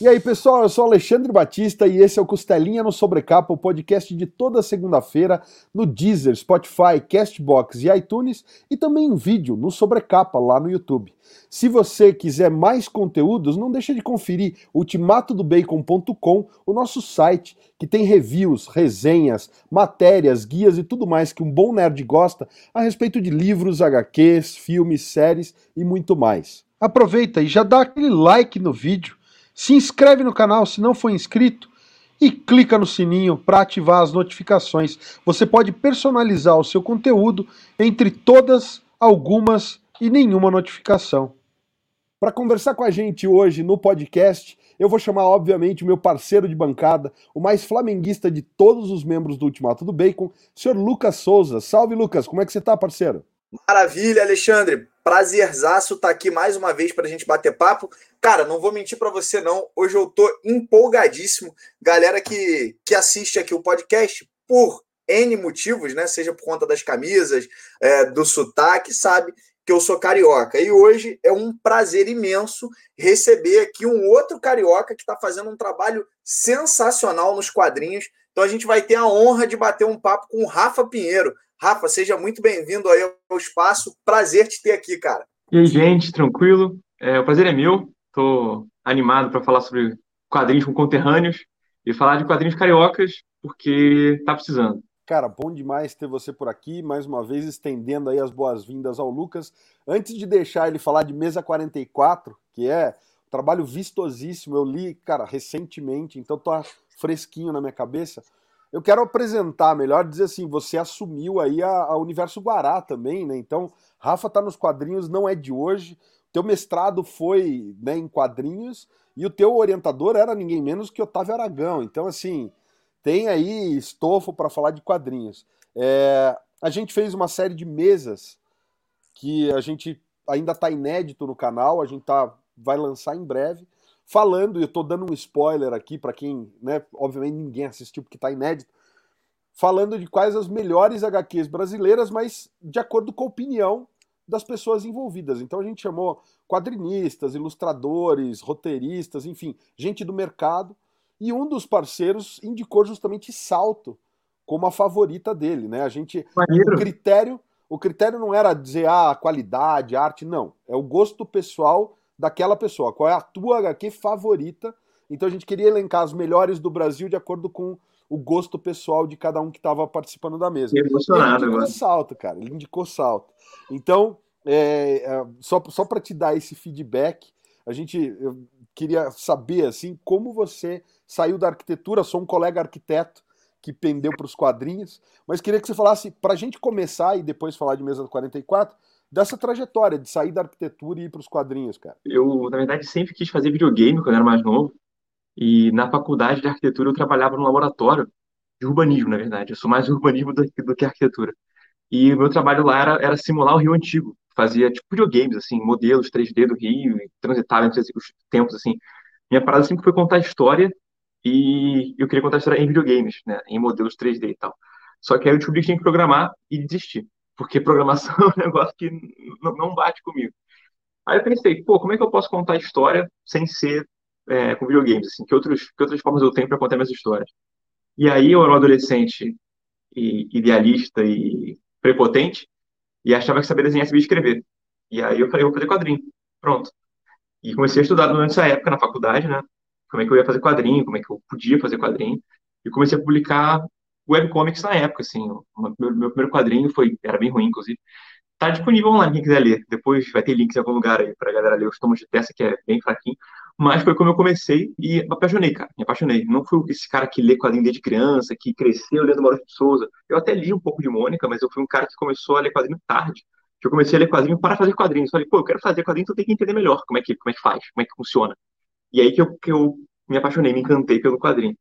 E aí, pessoal, eu sou Alexandre Batista e esse é o Costelinha no Sobrecapa, o podcast de toda segunda-feira no Deezer, Spotify, Castbox e iTunes e também em vídeo no Sobrecapa lá no YouTube. Se você quiser mais conteúdos, não deixe de conferir ultimatodobacon.com, o nosso site que tem reviews, resenhas, matérias, guias e tudo mais que um bom nerd gosta a respeito de livros, HQs, filmes, séries e muito mais. Aproveita e já dá aquele like no vídeo se inscreve no canal se não for inscrito e clica no sininho para ativar as notificações. Você pode personalizar o seu conteúdo entre todas, algumas e nenhuma notificação. Para conversar com a gente hoje no podcast, eu vou chamar, obviamente, o meu parceiro de bancada, o mais flamenguista de todos os membros do Ultimato do Bacon, o senhor Lucas Souza. Salve, Lucas, como é que você está, parceiro? Maravilha, Alexandre. Prazerzaço estar tá aqui mais uma vez para a gente bater papo. Cara, não vou mentir para você não. Hoje eu tô empolgadíssimo. Galera que, que assiste aqui o podcast por N motivos, né? Seja por conta das camisas, é, do sotaque, sabe que eu sou carioca. E hoje é um prazer imenso receber aqui um outro carioca que está fazendo um trabalho sensacional nos quadrinhos. Então a gente vai ter a honra de bater um papo com o Rafa Pinheiro. Rafa, seja muito bem-vindo aí ao espaço. Prazer te ter aqui, cara. E aí, gente, tranquilo? É, o prazer é meu. Estou animado para falar sobre quadrinhos com conterrâneos e falar de quadrinhos cariocas, porque tá precisando. Cara, bom demais ter você por aqui, mais uma vez estendendo aí as boas-vindas ao Lucas. Antes de deixar ele falar de Mesa 44, que é um trabalho vistosíssimo, eu li, cara, recentemente, então tô fresquinho na minha cabeça. Eu quero apresentar, melhor dizer assim, você assumiu aí a, a Universo Guará também, né? Então, Rafa tá nos quadrinhos, não é de hoje. Teu mestrado foi né, em quadrinhos e o teu orientador era ninguém menos que Otávio Aragão. Então, assim, tem aí estofo para falar de quadrinhos. É, a gente fez uma série de mesas que a gente ainda está inédito no canal, a gente tá, vai lançar em breve falando, e eu estou dando um spoiler aqui para quem, né, obviamente ninguém assistiu porque está inédito, falando de quais as melhores HQs brasileiras, mas de acordo com a opinião das pessoas envolvidas. Então a gente chamou quadrinistas, ilustradores, roteiristas, enfim, gente do mercado, e um dos parceiros indicou justamente Salto como a favorita dele, né? A gente Maneiro. o critério, o critério não era dizer ah, qualidade, arte, não, é o gosto pessoal daquela pessoa. Qual é a tua HQ favorita? Então a gente queria elencar as melhores do Brasil de acordo com o gosto pessoal de cada um que estava participando da mesa. Emocionado, ele indicou salto, cara. Ele indicou salto. Então, é, é, só, só para te dar esse feedback, a gente eu queria saber assim como você saiu da arquitetura. Sou um colega arquiteto que pendeu para os quadrinhos, mas queria que você falasse para a gente começar e depois falar de mesa 44 dessa trajetória de sair da arquitetura e ir para os quadrinhos, cara? Eu, na verdade, sempre quis fazer videogame quando era mais novo. E na faculdade de arquitetura eu trabalhava no laboratório de urbanismo, na verdade. Eu sou mais urbanismo do, do que arquitetura. E o meu trabalho lá era, era simular o Rio Antigo. Fazia, tipo, videogames, assim, modelos 3D do Rio, e transitava entre os tempos, assim. Minha parada sempre foi contar história e eu queria contar história em videogames, né, em modelos 3D e tal. Só que aí eu descobri que tinha que programar e desistir porque programação é um negócio que não bate comigo. Aí eu pensei, pô, como é que eu posso contar história sem ser é, com videogames? Assim, que, outros, que outras formas eu tenho para contar minhas histórias? E aí eu era um adolescente e, idealista e prepotente e achava que sabia desenhar, sabia escrever. E aí eu falei, vou fazer quadrinho. Pronto. E comecei a estudar durante essa época na faculdade, né? Como é que eu ia fazer quadrinho, como é que eu podia fazer quadrinho. E comecei a publicar webcomics na época, assim. O meu, meu, primeiro quadrinho foi, era bem ruim, inclusive. Tá disponível online, quem quiser ler. Depois vai ter links em algum lugar aí pra galera ler os tomos de peça, que é bem fraquinho. Mas foi como eu comecei e me apaixonei, cara. Me apaixonei. Não fui esse cara que lê quadrinho desde criança, que cresceu lendo Maurício de Souza. Eu até li um pouco de Mônica, mas eu fui um cara que começou a ler quadrinho tarde. Que eu comecei a ler quadrinho para fazer quadrinhos. Falei, pô, eu quero fazer quadrinho, então tem que entender melhor como é que, como é que faz, como é que funciona. E aí que eu, que eu me apaixonei, me encantei pelo quadrinho.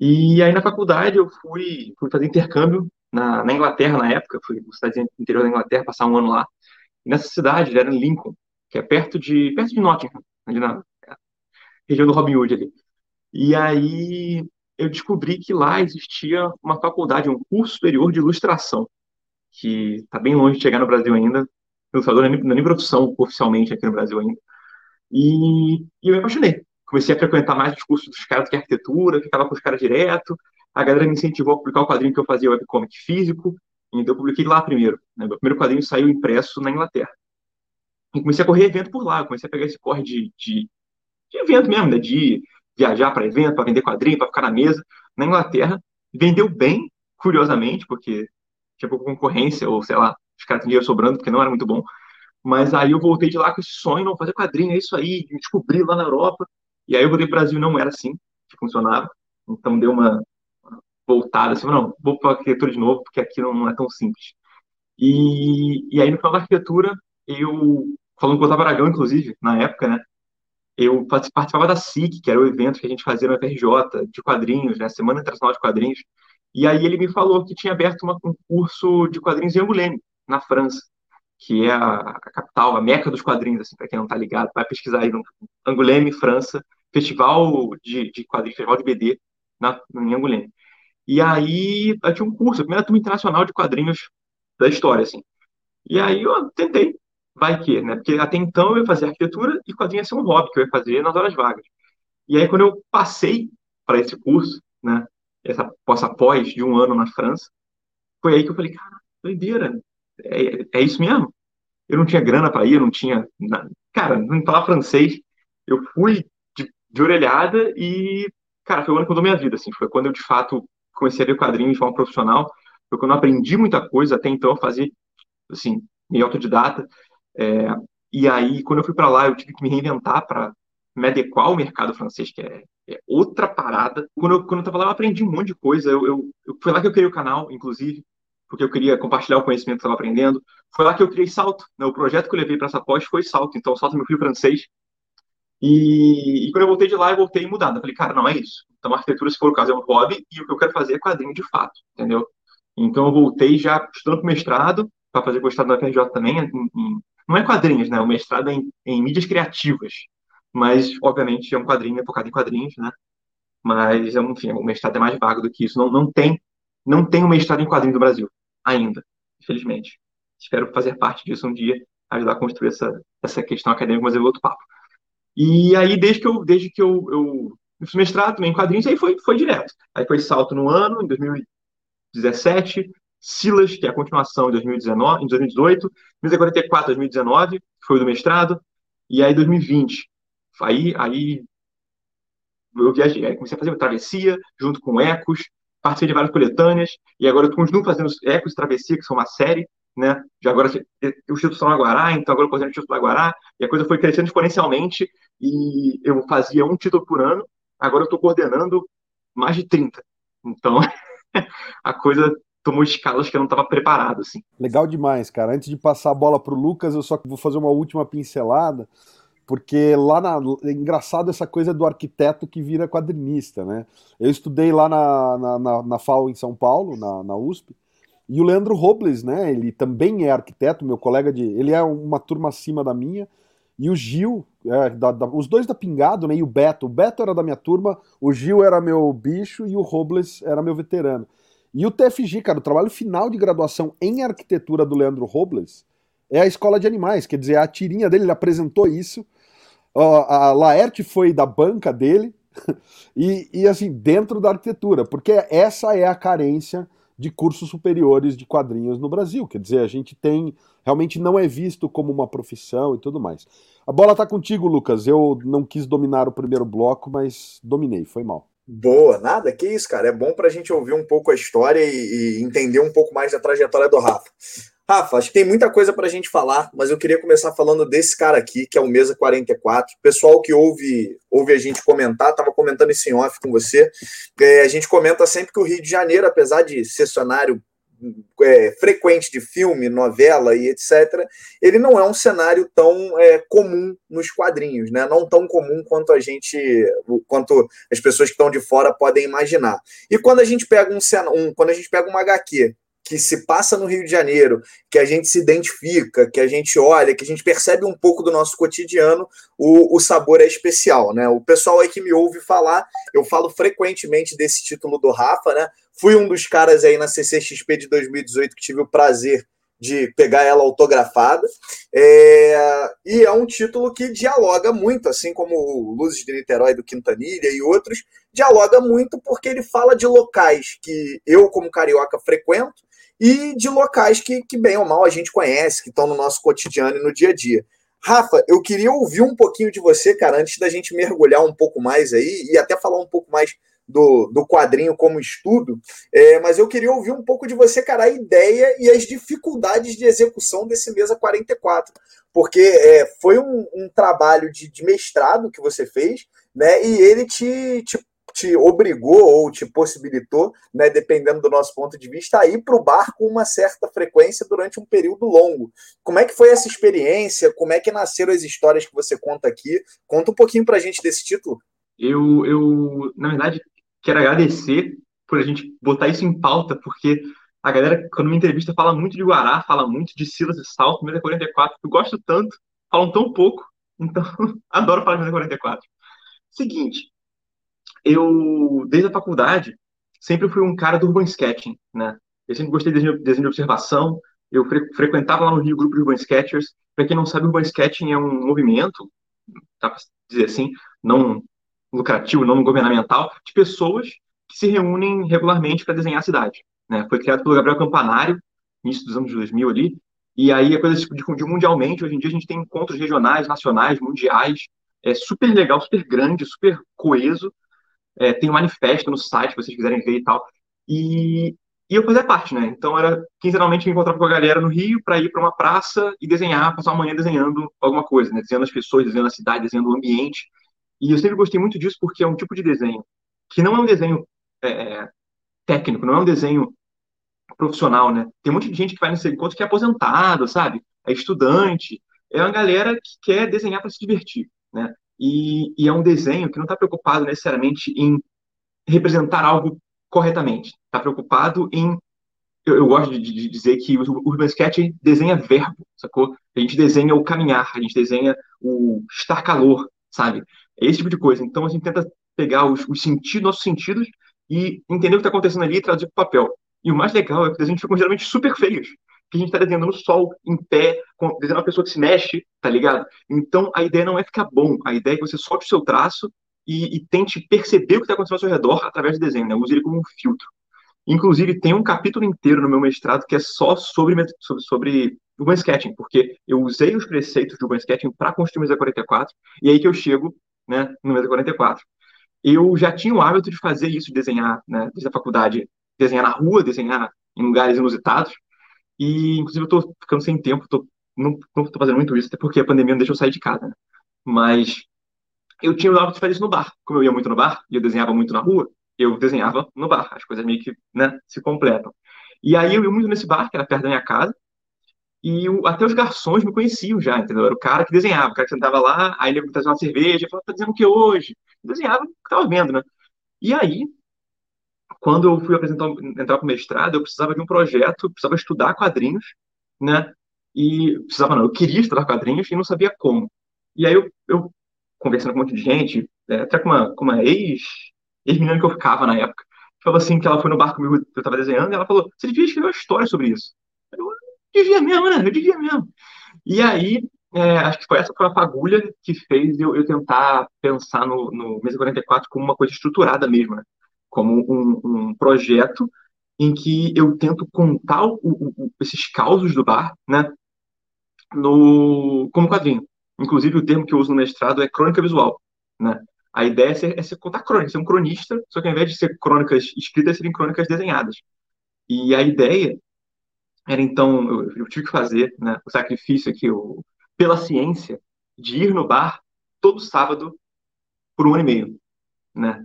E aí na faculdade eu fui, fui fazer intercâmbio na, na Inglaterra na época, fui na cidade interior da Inglaterra, passar um ano lá. E nessa cidade, era em Lincoln, que é perto de, perto de Nottingham, ali na região do Robin Hood ali. E aí eu descobri que lá existia uma faculdade, um curso superior de ilustração, que está bem longe de chegar no Brasil ainda. Ilustrador não é nem profissão oficialmente aqui no Brasil ainda. E, e eu me apaixonei comecei a frequentar mais os cursos dos caras de arquitetura, ficava com os caras direto, a galera me incentivou a publicar o quadrinho que eu fazia webcomic físico, então eu publiquei lá primeiro. Né? Meu primeiro quadrinho saiu impresso na Inglaterra. E comecei a correr evento por lá, comecei a pegar esse corre de, de, de evento mesmo, né? de viajar para evento, para vender quadrinho, para ficar na mesa. Na Inglaterra, vendeu bem, curiosamente, porque tinha pouca concorrência, ou sei lá, os caras tinham dinheiro sobrando, porque não era muito bom. Mas aí eu voltei de lá com esse sonho, não fazer quadrinho, é isso aí, me descobri lá na Europa. E aí eu voltei para o Brasil, não era assim que funcionava. Então deu uma voltada, assim, não, vou para arquitetura de novo, porque aqui não é tão simples. E, e aí no final da arquitetura, eu, falando com o Otávio Aragão, inclusive, na época, né, eu participava da SIC, que era o evento que a gente fazia no FRJ, de quadrinhos, né, Semana Internacional de Quadrinhos, e aí ele me falou que tinha aberto um curso de quadrinhos em Angoulême, na França, que é a, a capital, a meca dos quadrinhos, assim, para quem não está ligado, vai pesquisar aí no Angoulême, França, festival de, de quadrinhos, festival de BD na, em Angoulême. E aí tinha um curso, a primeira turma internacional de quadrinhos da história, assim. E aí eu tentei, vai que, né? Porque até então eu ia fazer arquitetura e quadrinho ia ser um hobby que eu ia fazer nas horas vagas. E aí quando eu passei para esse curso, né? Essa pós de um ano na França, foi aí que eu falei, cara, doideira, é, é isso mesmo? Eu não tinha grana para ir, eu não tinha. Cara, não falava francês. Eu fui de, orelhada e, cara, foi o ano que mudou minha vida, assim. Foi quando eu, de fato, comecei a ver quadrinhos de forma profissional. Foi quando eu aprendi muita coisa. Até então, eu fazia, assim, meio autodidata. É, e aí, quando eu fui para lá, eu tive que me reinventar para me adequar ao mercado francês, que é, é outra parada. Quando eu, quando eu tava lá, eu aprendi um monte de coisa. Eu, eu, eu, foi lá que eu criei o canal, inclusive, porque eu queria compartilhar o conhecimento que estava aprendendo. Foi lá que eu criei Salto. Né? O projeto que eu levei para essa pós foi Salto. Então, Salto é meu filho francês. E, e, quando eu voltei de lá, eu voltei mudado. Eu falei, cara, não é isso. Então, arquitetura, se for o caso, é um hobby e o que eu quero fazer é quadrinho de fato, entendeu? Então, eu voltei já estudando para mestrado, para fazer mestrado na FRJ também. Em, em, não é quadrinhos, né? O mestrado é em, em, mídias criativas. Mas, obviamente, é um quadrinho, é focado em quadrinhos, né? Mas, enfim, o mestrado é mais vago do que isso. Não, não tem não tem um mestrado em quadrinho do Brasil, ainda, infelizmente. Espero fazer parte disso um dia, ajudar a construir essa, essa questão acadêmica, mas é outro papo. E aí, desde que eu, desde que eu, eu fiz mestrado também em quadrinhos, aí foi, foi direto. Aí foi salto no ano, em 2017, Silas, que é a continuação em 2019, em 2018, 1944, 2019, foi do mestrado, e aí 2020. Aí, aí eu viajei, aí comecei a fazer travessia junto com Ecos, participei de várias coletâneas, e agora eu continuo fazendo Ecos e Travessia, que são uma série, né? Já agora os títulos são Aguará, então agora eu estou o título Aguará, e a coisa foi crescendo exponencialmente, e eu fazia um título por ano, agora eu estou coordenando mais de 30. Então, a coisa tomou escalas que eu não estava preparado, assim. Legal demais, cara. Antes de passar a bola para o Lucas, eu só vou fazer uma última pincelada, porque lá na. É engraçado essa coisa do arquiteto que vira quadrinista, né? Eu estudei lá na, na, na, na FAO em São Paulo, na, na USP, e o Leandro Robles, né? Ele também é arquiteto, meu colega de. Ele é uma turma acima da minha. E o Gil, é, da, da, os dois da Pingado, né? E o Beto. O Beto era da minha turma, o Gil era meu bicho e o Robles era meu veterano. E o TFG, cara, o trabalho final de graduação em arquitetura do Leandro Robles é a escola de animais, quer dizer, a tirinha dele, ele apresentou isso. a Laerte foi da banca dele, e, e assim, dentro da arquitetura, porque essa é a carência de cursos superiores de quadrinhos no Brasil. Quer dizer, a gente tem. Realmente não é visto como uma profissão e tudo mais. A bola está contigo, Lucas. Eu não quis dominar o primeiro bloco, mas dominei, foi mal. Boa, nada, que isso, cara. É bom para a gente ouvir um pouco a história e, e, entender um pouco mais da trajetória do Rafa. Rafa, acho que tem muita coisa para a gente falar, mas eu queria começar falando desse cara aqui, que é o Mesa 44. Pessoal que ouve, ouve a gente comentar, estava comentando isso em off com você. É, a gente comenta sempre que o Rio de Janeiro, apesar de ser cenário é, frequente de filme, novela e etc., ele não é um cenário tão é, comum nos quadrinhos, né? Não tão comum quanto a gente, quanto as pessoas que estão de fora podem imaginar. E quando a gente pega um, um quando a gente pega uma HQ que se passa no Rio de Janeiro, que a gente se identifica, que a gente olha, que a gente percebe um pouco do nosso cotidiano, o, o sabor é especial, né? O pessoal aí que me ouve falar, eu falo frequentemente desse título do Rafa, né? Fui um dos caras aí na CCXP de 2018 que tive o prazer de pegar ela autografada. É, e é um título que dialoga muito, assim como Luzes de Niterói do Quintanilha e outros, dialoga muito porque ele fala de locais que eu, como carioca, frequento e de locais que, que bem ou mal, a gente conhece, que estão no nosso cotidiano e no dia a dia. Rafa, eu queria ouvir um pouquinho de você, cara, antes da gente mergulhar um pouco mais aí e até falar um pouco mais do, do quadrinho como estudo, é, mas eu queria ouvir um pouco de você, cara, a ideia e as dificuldades de execução desse Mesa 44, porque é, foi um, um trabalho de, de, mestrado que você fez, né, e ele te, te, te obrigou ou te possibilitou, né, dependendo do nosso ponto de vista, a ir para o bar com uma certa frequência durante um período longo. Como é que foi essa experiência? Como é que nasceram as histórias que você conta aqui? Conta um pouquinho para a gente desse título. Eu, eu, na verdade, quero agradecer por a gente botar isso em pauta, porque a galera, quando me entrevista, fala muito de Guará, fala muito de Silas e Salto, Mesa 44, eu gosto tanto, falam tão pouco, então adoro falar de Mesa 44. Seguinte, eu, desde a faculdade, sempre fui um cara do urban sketching, né? Eu sempre gostei de desenho, de observação, eu fre, frequentava lá no Rio o grupo de urban sketchers. Para quem não sabe, urban sketching é um movimento, dá para dizer assim, não lucrativo, não governamental, de pessoas que se reúnem regularmente para desenhar a cidade. Né? Foi criado pelo Gabriel Campanário, início dos anos 2000 ali, e aí a coisa se difundiu mundialmente. Hoje em dia a gente tem encontros regionais, nacionais, mundiais, é super legal, super grande, super coeso. É, tem um manifesto no site, se vocês quiserem ver e tal. E, e eu fazia parte, né? Então era quinzenalmente me encontrava com a galera no Rio para ir para uma praça e desenhar, passar uma manhã desenhando alguma coisa, né? Desenhando as pessoas, desenhando a cidade, desenhando o ambiente. E eu sempre gostei muito disso porque é um tipo de desenho que não é um desenho é, é, técnico, não é um desenho profissional, né? Tem muita gente que vai nesse encontro que é aposentado, sabe? É estudante, é uma galera que quer desenhar para se divertir, né? E, e, é um desenho que não está preocupado necessariamente em representar algo corretamente. Está preocupado em. Eu, eu gosto de, de, dizer que o Urban Sketch desenha verbo, sacou? A gente desenha o caminhar, a gente desenha o estar calor, sabe? É esse tipo de coisa. Então a gente tenta pegar os, os sentidos, nossos sentidos, e entender o que está acontecendo ali e traduzir para o papel. E o mais legal é que os desenhos ficam geralmente super feios. Que a gente está desenhando no sol, em pé, com, desenhando uma pessoa que se mexe, tá ligado? Então a ideia não é ficar bom, a ideia é que você solte o seu traço e, e tente perceber o que está acontecendo ao seu redor através do desenho, né? Use ele como um filtro. Inclusive, tem um capítulo inteiro no meu mestrado que é só sobre, sobre, sobre Urban Sketching, porque eu usei os preceitos do Urban Sketching para construir o Mesa 44, e aí que eu chego né, no Mesa 44. Eu já tinha o hábito de fazer isso, de desenhar, né, desde a faculdade, desenhar na rua, desenhar em lugares inusitados, e inclusive eu estou ficando sem tempo, tô, não estou fazendo muito isso, até porque a pandemia não deixou eu sair de casa, né? Mas eu tinha o hábito de fazer isso no bar. Como eu ia muito no bar e eu desenhava muito na rua, eu desenhava no bar. As coisas meio que né, se completam. E aí eu ia muito nesse bar, que era perto da minha casa, e até os garçons me conheciam já, entendeu? Era o cara que desenhava, o cara que sentava lá, aí ele trazia uma cerveja, falava, tá dizendo o que hoje? Eu desenhava o que tava vendo, né? E aí, quando eu fui apresentar, entrar para o mestrado, eu precisava de um projeto, precisava estudar quadrinhos, né? E precisava, não, eu queria estudar quadrinhos e não sabia como. E aí eu, eu conversando com um monte de gente, é, até com uma, com uma ex, ex-menina que eu ficava na época, falou assim que ela foi no bar comigo, eu estava desenhando, e ela falou, você devia escrever uma história sobre isso. Eu, devia mesmo, né? Eu devia mesmo. E aí, é, acho que foi essa foi a fagulha que fez eu, eu tentar pensar no, no Mesa 44 como uma coisa estruturada mesmo, né? Como um, um projeto em que eu tento contar o, o, esses causos do bar, né? No, como quadrinho. Inclusive, o termo que eu uso no mestrado é crônica visual, né? A ideia é ser, é ser contar crônica, ser um cronista, só que ao invés de ser crônicas escritas, serem crônicas desenhadas. E a ideia era então, eu, eu tive que fazer né, o sacrifício aqui, o, pela ciência, de ir no bar todo sábado por um ano e meio, né?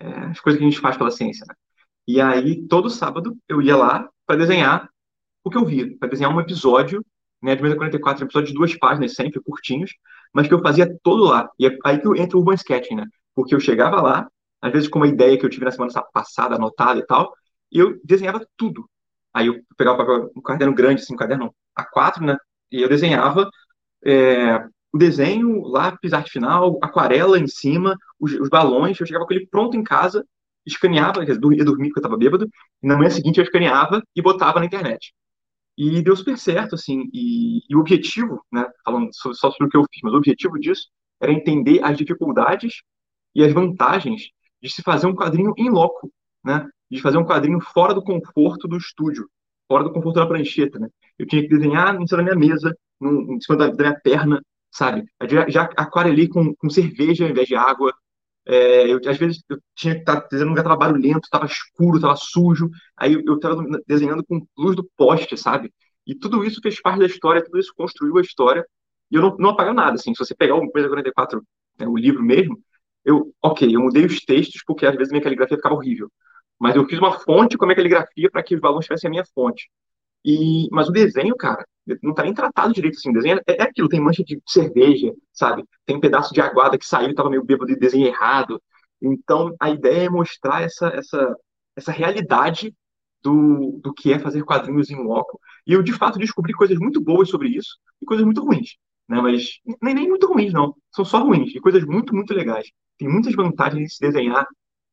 É, as coisas que a gente faz pela ciência, né? E aí, todo sábado, eu ia lá para desenhar o que eu via, para desenhar um episódio, né, de 44, um episódio de duas páginas sempre, curtinhos, mas que eu fazia todo lá. E é aí que entra o Urban Sketching, né? Porque eu chegava lá, às vezes com uma ideia que eu tive na semana passada, anotada e tal, e eu desenhava tudo. Aí eu pegava um caderno grande, assim, um caderno A4, né? E eu desenhava é, o desenho, lápis, arte final, aquarela em cima, os, os, balões. Eu chegava com ele pronto em casa, escaneava, ia dormir porque eu estava bêbado, e na manhã seguinte eu escaneava e botava na internet. E deu super certo, assim, e, e o objetivo, né, falando só sobre o que eu fiz, mas o objetivo disso era entender as dificuldades e as vantagens de se fazer um quadrinho em loco, né, de fazer um quadrinho fora do conforto do estúdio, fora do conforto da prancheta, né. Eu tinha que desenhar em cima da minha mesa, em cima da, da minha perna, sabe? Já, já aquarelei com, com cerveja ao invés de água, é, eu, às vezes eu tinha que estar desenhando um lugar, estava barulhento, estava escuro, estava sujo. Aí eu estava desenhando com luz do poste, sabe? E tudo isso fez parte da história, tudo isso construiu a história. E eu não, não apago nada, assim. Se você pegar o Coisa 44, né, o livro mesmo, eu, ok, eu mudei os textos porque às vezes minha caligrafia ficava horrível. Mas eu fiz uma fonte com a minha caligrafia para que os balões tivessem a minha fonte. E, mas o desenho, cara, não tá nem tratado direito assim. O desenho é, é aquilo, tem mancha de cerveja, sabe? Tem um pedaço de aguada que saiu, tava meio bêbado de desenho errado. Então, a ideia é mostrar essa, essa, essa realidade do, do que é fazer quadrinhos em loco. E eu, de fato, descobri coisas muito boas sobre isso e coisas muito ruins. Né? Mas nem, nem muito ruins, não. São só ruins e coisas muito, muito legais. Tem muitas vantagens de se desenhar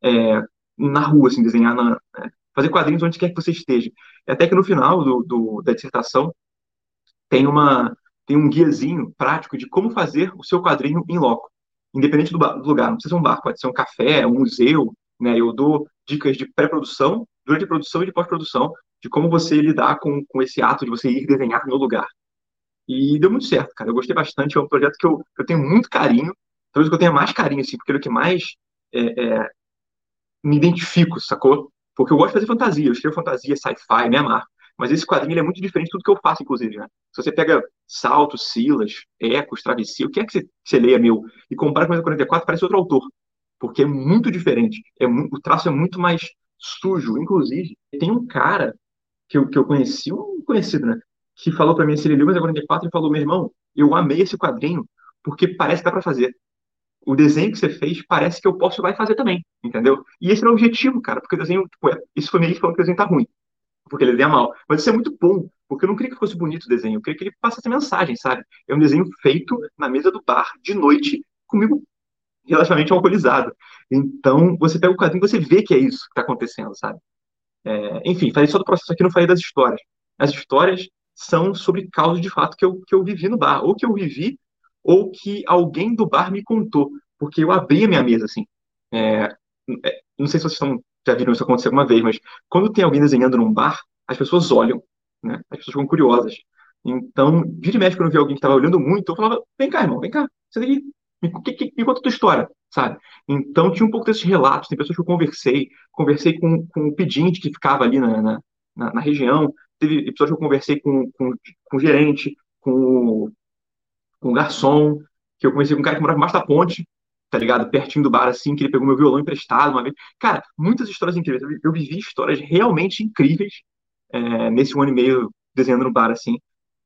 é, na rua, assim, desenhar na, né? Fazer quadrinhos onde quer que você esteja. Até que no final do, do, da dissertação tem, uma, tem um guiazinho prático de como fazer o seu quadrinho em loco, independente do, do lugar. Não precisa ser um bar, pode ser um café, um museu. Né? Eu dou dicas de pré-produção, durante a produção e de pós-produção, de como você lidar com, com esse ato de você ir desenhar no lugar. E deu muito certo, cara. Eu gostei bastante. É um projeto que eu, eu tenho muito carinho. Talvez que eu tenha mais carinho, assim, porque é o que mais é, é, me identifico, sacou? Porque eu gosto de fazer fantasia, eu escrevo fantasia, sci-fi, me amarro. Mas esse quadrinho é muito diferente de tudo que eu faço, inclusive, né? Se você pega Salto, Silas, Ecos, Travessia, o que é que você, você leia meu e compara com o 44, parece outro autor. Porque é muito diferente. É muito, o traço é muito mais sujo. Inclusive, tem um cara que eu, que eu conheci, um conhecido, né? Que falou para mim, se ele leu o 44, e falou: meu irmão, eu amei esse quadrinho porque parece que dá para fazer o desenho que você fez parece que eu posso vai fazer também, entendeu? E esse é o objetivo, cara, porque o desenho, tipo, é, isso foi meio falando que o desenho tá ruim, porque ele desenha mal. Mas isso é muito bom, porque eu não queria que fosse bonito o desenho, eu queria que ele passasse mensagem, sabe? É um desenho feito na mesa do bar, de noite, comigo relativamente alcoolizado. Então, você pega o quadrinho e você vê que é isso que está acontecendo, sabe? É, enfim, falei só do processo aqui, não falei das histórias. As histórias são sobre causas de fato que eu, que eu vivi no bar, ou que eu vivi ou que alguém do bar me contou, porque eu abri a minha mesa, assim. É, é, não sei se vocês já viram isso acontecer alguma vez, mas quando tem alguém desenhando num bar, as pessoas olham, né? As pessoas ficam curiosas. Então, vira e mexe, quando eu vi alguém que estava olhando muito, eu falava, vem cá, irmão, vem cá, você tem me, me, me conta a tua história, sabe? Então, tinha um pouco desses relatos, tem pessoas que eu conversei, conversei com, com o pedinte que ficava ali na, na, na região, teve pessoas que eu conversei com, com, com o gerente, com o com um garçom, que eu conheci com um cara que morava embaixo da ponte, tá ligado? Pertinho do bar, assim, que ele pegou meu violão emprestado uma vez. Cara, muitas histórias incríveis. Eu vivi histórias realmente incríveis é, nesse um ano e meio desenhando no bar, assim.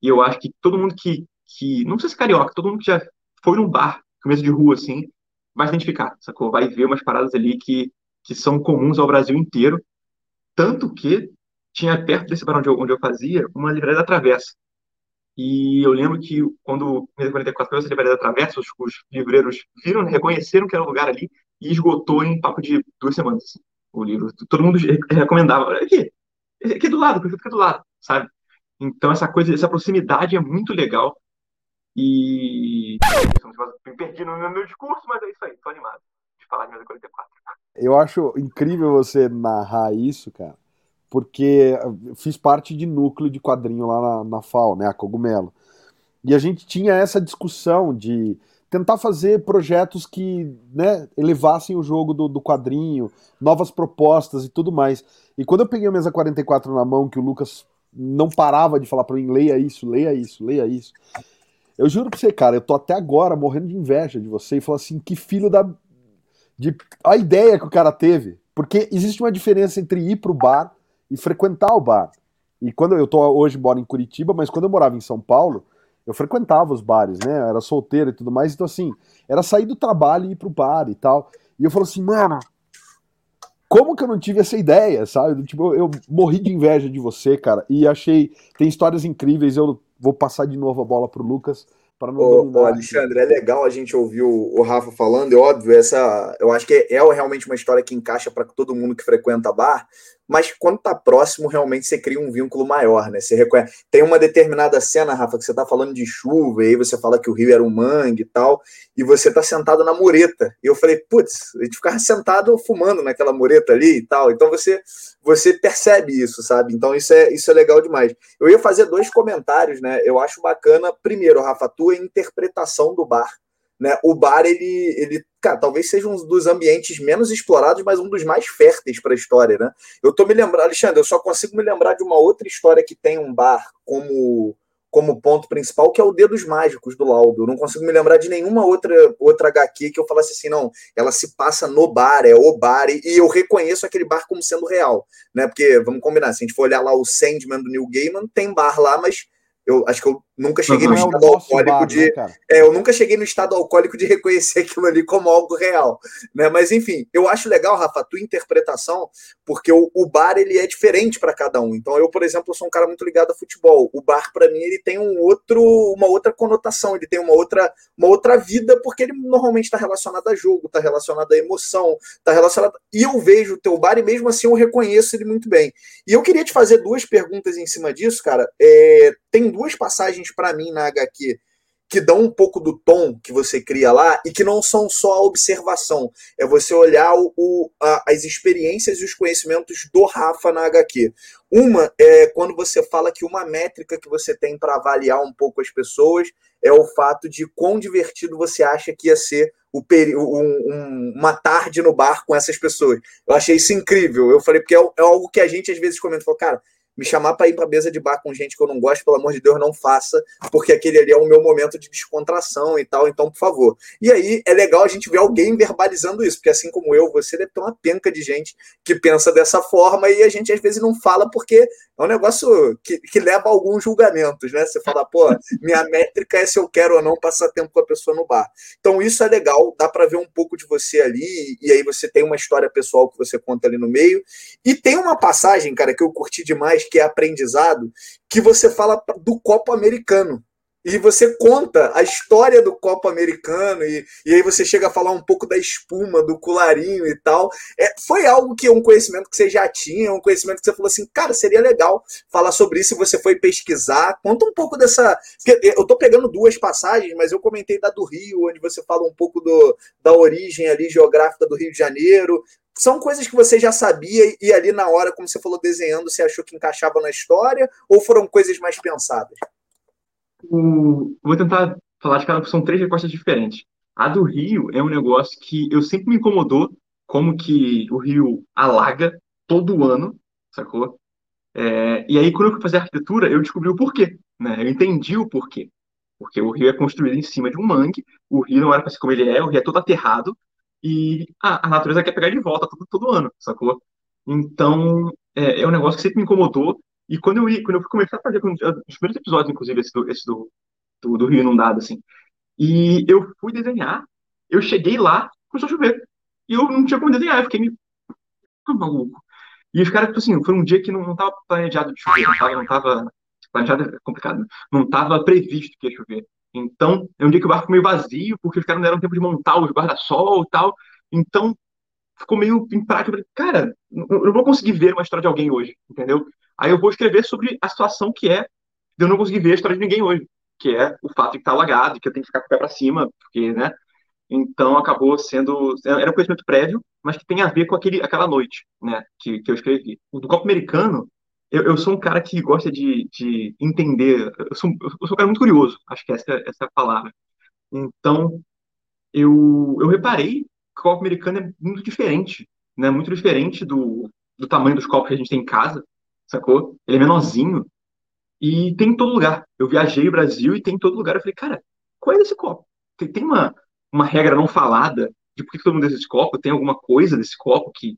E eu acho que todo mundo que, que não sei se carioca, todo mundo que já foi num bar, começo de rua, assim, vai se identificar, sacou? Vai ver umas paradas ali que, que são comuns ao Brasil inteiro. Tanto que tinha perto desse bar onde eu, onde eu fazia uma livraria da Travessa. E eu lembro que quando Mesa 44 foi essa livraria Travessa, os, os livreiros viram, reconheceram que era o lugar ali e esgotou em papo de duas semanas assim, o livro. Todo mundo recomendava. Aqui, aqui do lado, aqui do lado, sabe? Então essa coisa, essa proximidade é muito legal. E. Me perdi no meu discurso, mas é isso aí, tô animado de falar de Mesa 44. Eu acho incrível você narrar isso, cara porque fiz parte de núcleo de quadrinho lá na, na FAO, né, a Cogumelo. E a gente tinha essa discussão de tentar fazer projetos que né, elevassem o jogo do, do, quadrinho, novas propostas e tudo mais. E quando eu peguei a mesa 44 na mão, que o Lucas não parava de falar para mim, leia isso, leia isso, leia isso. Eu juro pra você, cara, eu tô até agora morrendo de inveja de você e falo assim, que filho da. De... A ideia que o cara teve. Porque existe uma diferença entre ir pro bar e frequentar o bar. E quando eu tô hoje moro em Curitiba, mas quando eu morava em São Paulo, eu frequentava os bares, né? Eu era solteiro e tudo mais, então assim, era sair do trabalho e ir pro bar e tal. E eu falo assim, mano, como que eu não tive essa ideia, sabe? Tipo, eu, eu morri de inveja de você, cara, e achei, tem histórias incríveis, eu vou passar de novo a bola pro Lucas para não ô, ô, Alexandre, é legal a gente ouvir o, o Rafa falando, é óbvio, essa, eu acho que é, é realmente uma história que encaixa para todo mundo que frequenta bar, mas quando tá próximo, realmente você cria um vínculo maior, né? Você reconhece. Tem uma determinada cena, Rafa, que você tá falando de chuva, e aí você fala que o rio era um mangue e tal, e você tá sentado na mureta. E eu falei, putz, a gente ficava sentado fumando naquela mureta ali e tal. Então você você percebe isso, sabe? Então isso é, isso é legal demais. Eu ia fazer dois comentários, né? Eu acho bacana, primeiro, Rafa, a tua interpretação do bar. Né? O bar, ele, ele cara, talvez seja um dos ambientes menos explorados, mas um dos mais férteis para a história, né? Eu tô me lembrando, Alexandre, eu só consigo me lembrar de uma outra história que tem um bar como como ponto principal, que é o Dedos Mágicos do Laudo. Eu não consigo me lembrar de nenhuma outra outra HQ que eu falasse assim, não, ela se passa no bar, é o bar, e, eu reconheço aquele bar como sendo real, né? Porque, vamos combinar, se a gente for olhar lá o Sandman do Neil Gaiman, tem bar lá, mas eu acho que eu nunca cheguei no é estado alcoólico bar, de. Né, é, eu nunca cheguei no estado alcoólico de reconhecer aquilo ali como algo real. Né? Mas, enfim, eu acho legal, Rafa, a tua interpretação, porque o, o bar ele é diferente para cada um. Então, eu, por exemplo, sou um cara muito ligado a futebol. O bar, para mim, ele tem um outro, uma outra conotação, ele tem uma outra, uma outra vida, porque ele normalmente está relacionado a jogo, está relacionado a emoção, está relacionado. E eu vejo o teu bar e mesmo assim eu reconheço ele muito bem. E eu queria te fazer duas perguntas em cima disso, cara. É, tem duas passagens para mim na HQ que dão um pouco do tom que você cria lá e que não são só a observação, é você olhar o, o a, as experiências e os conhecimentos do Rafa na HQ. Uma é quando você fala que uma métrica que você tem para avaliar um pouco as pessoas é o fato de quão divertido você acha que ia ser o um, um, uma tarde no bar com essas pessoas. Eu achei isso incrível. Eu falei, porque é, é algo que a gente às vezes comenta, fala, cara, me chamar para ir para mesa de bar com gente que eu não gosto, pelo amor de Deus, não faça, porque aquele ali é o meu momento de descontração e tal, então, por favor. E aí é legal a gente ver alguém verbalizando isso, porque assim como eu, você deve ter uma penca de gente que pensa dessa forma e a gente às vezes não fala porque é um negócio que, que leva a alguns julgamentos, né? Você fala, pô, minha métrica é se eu quero ou não passar tempo com a pessoa no bar. Então, isso é legal, dá para ver um pouco de você ali, e aí você tem uma história pessoal que você conta ali no meio. E tem uma passagem, cara, que eu curti demais, que é aprendizado, que você fala do copo americano e você conta a história do Copa Americano e, e aí você chega a falar um pouco da espuma, do colarinho e tal. É, foi algo que um conhecimento que você já tinha, um conhecimento que você falou assim, cara, seria legal falar sobre isso se você foi pesquisar. Conta um pouco dessa. Eu tô pegando duas passagens, mas eu comentei da do Rio, onde você fala um pouco do, da origem ali geográfica do Rio de Janeiro. São coisas que você já sabia e ali na hora, como você falou, desenhando, você achou que encaixava na história ou foram coisas mais pensadas? o, vou tentar falar de cada, são três respostas diferentes. A do Rio é um negócio que eu sempre me incomodou, como que o Rio alaga todo ano, sacou? É, e aí, quando eu fui fazer arquitetura, eu descobri o porquê, né? Eu entendi o porquê. Porque o rio é construído em cima de um mangue, o rio não era para ser como ele é, o rio é todo aterrado, e a, a natureza quer pegar de volta todo, todo ano, sacou? Então, é, é um negócio que sempre me incomodou, e quando eu, quando eu começar a fazer, os primeiros episódios, inclusive, esse do, esse do, do, do Rio Inundado, assim, e eu fui desenhar, eu cheguei lá, começou a chover. E eu não tinha como desenhar, eu fiquei meio maluco. E os caras, tipo assim, foi um dia que não, não tava planejado de chover, não tava, não tava planejado é complicado, não tava previsto que ia chover. Então, é um dia que o barco ficou meio vazio, porque os caras não deram tempo de montar os guarda-sol e tal. Então, ficou meio imprático. Cara, eu não vou conseguir ver uma história de alguém hoje, entendeu? Aí eu vou escrever sobre a situação que é de eu não conseguir ver a história de ninguém hoje, que é o fato de que tá alagado, que eu tenho que ficar com o pé para cima, porque, né? Então acabou sendo. Era um conhecimento prévio, mas que tem a ver com aquele, aquela noite, né? Que, que eu escrevi. O do copo americano, eu, eu sou um cara que gosta de, de entender. Eu sou, eu sou um cara muito curioso, acho que essa, essa é a palavra. Então, eu, eu reparei que o copo americano é muito diferente, né? Muito diferente do, do tamanho dos copos que a gente tem em casa sacou? Ele é menorzinho. E tem em todo lugar. Eu viajei o Brasil e tem em todo lugar. Eu falei, cara, qual é esse copo? Tem, tem uma, uma regra não falada de por que todo mundo usa esse copo? Tem alguma coisa desse copo que.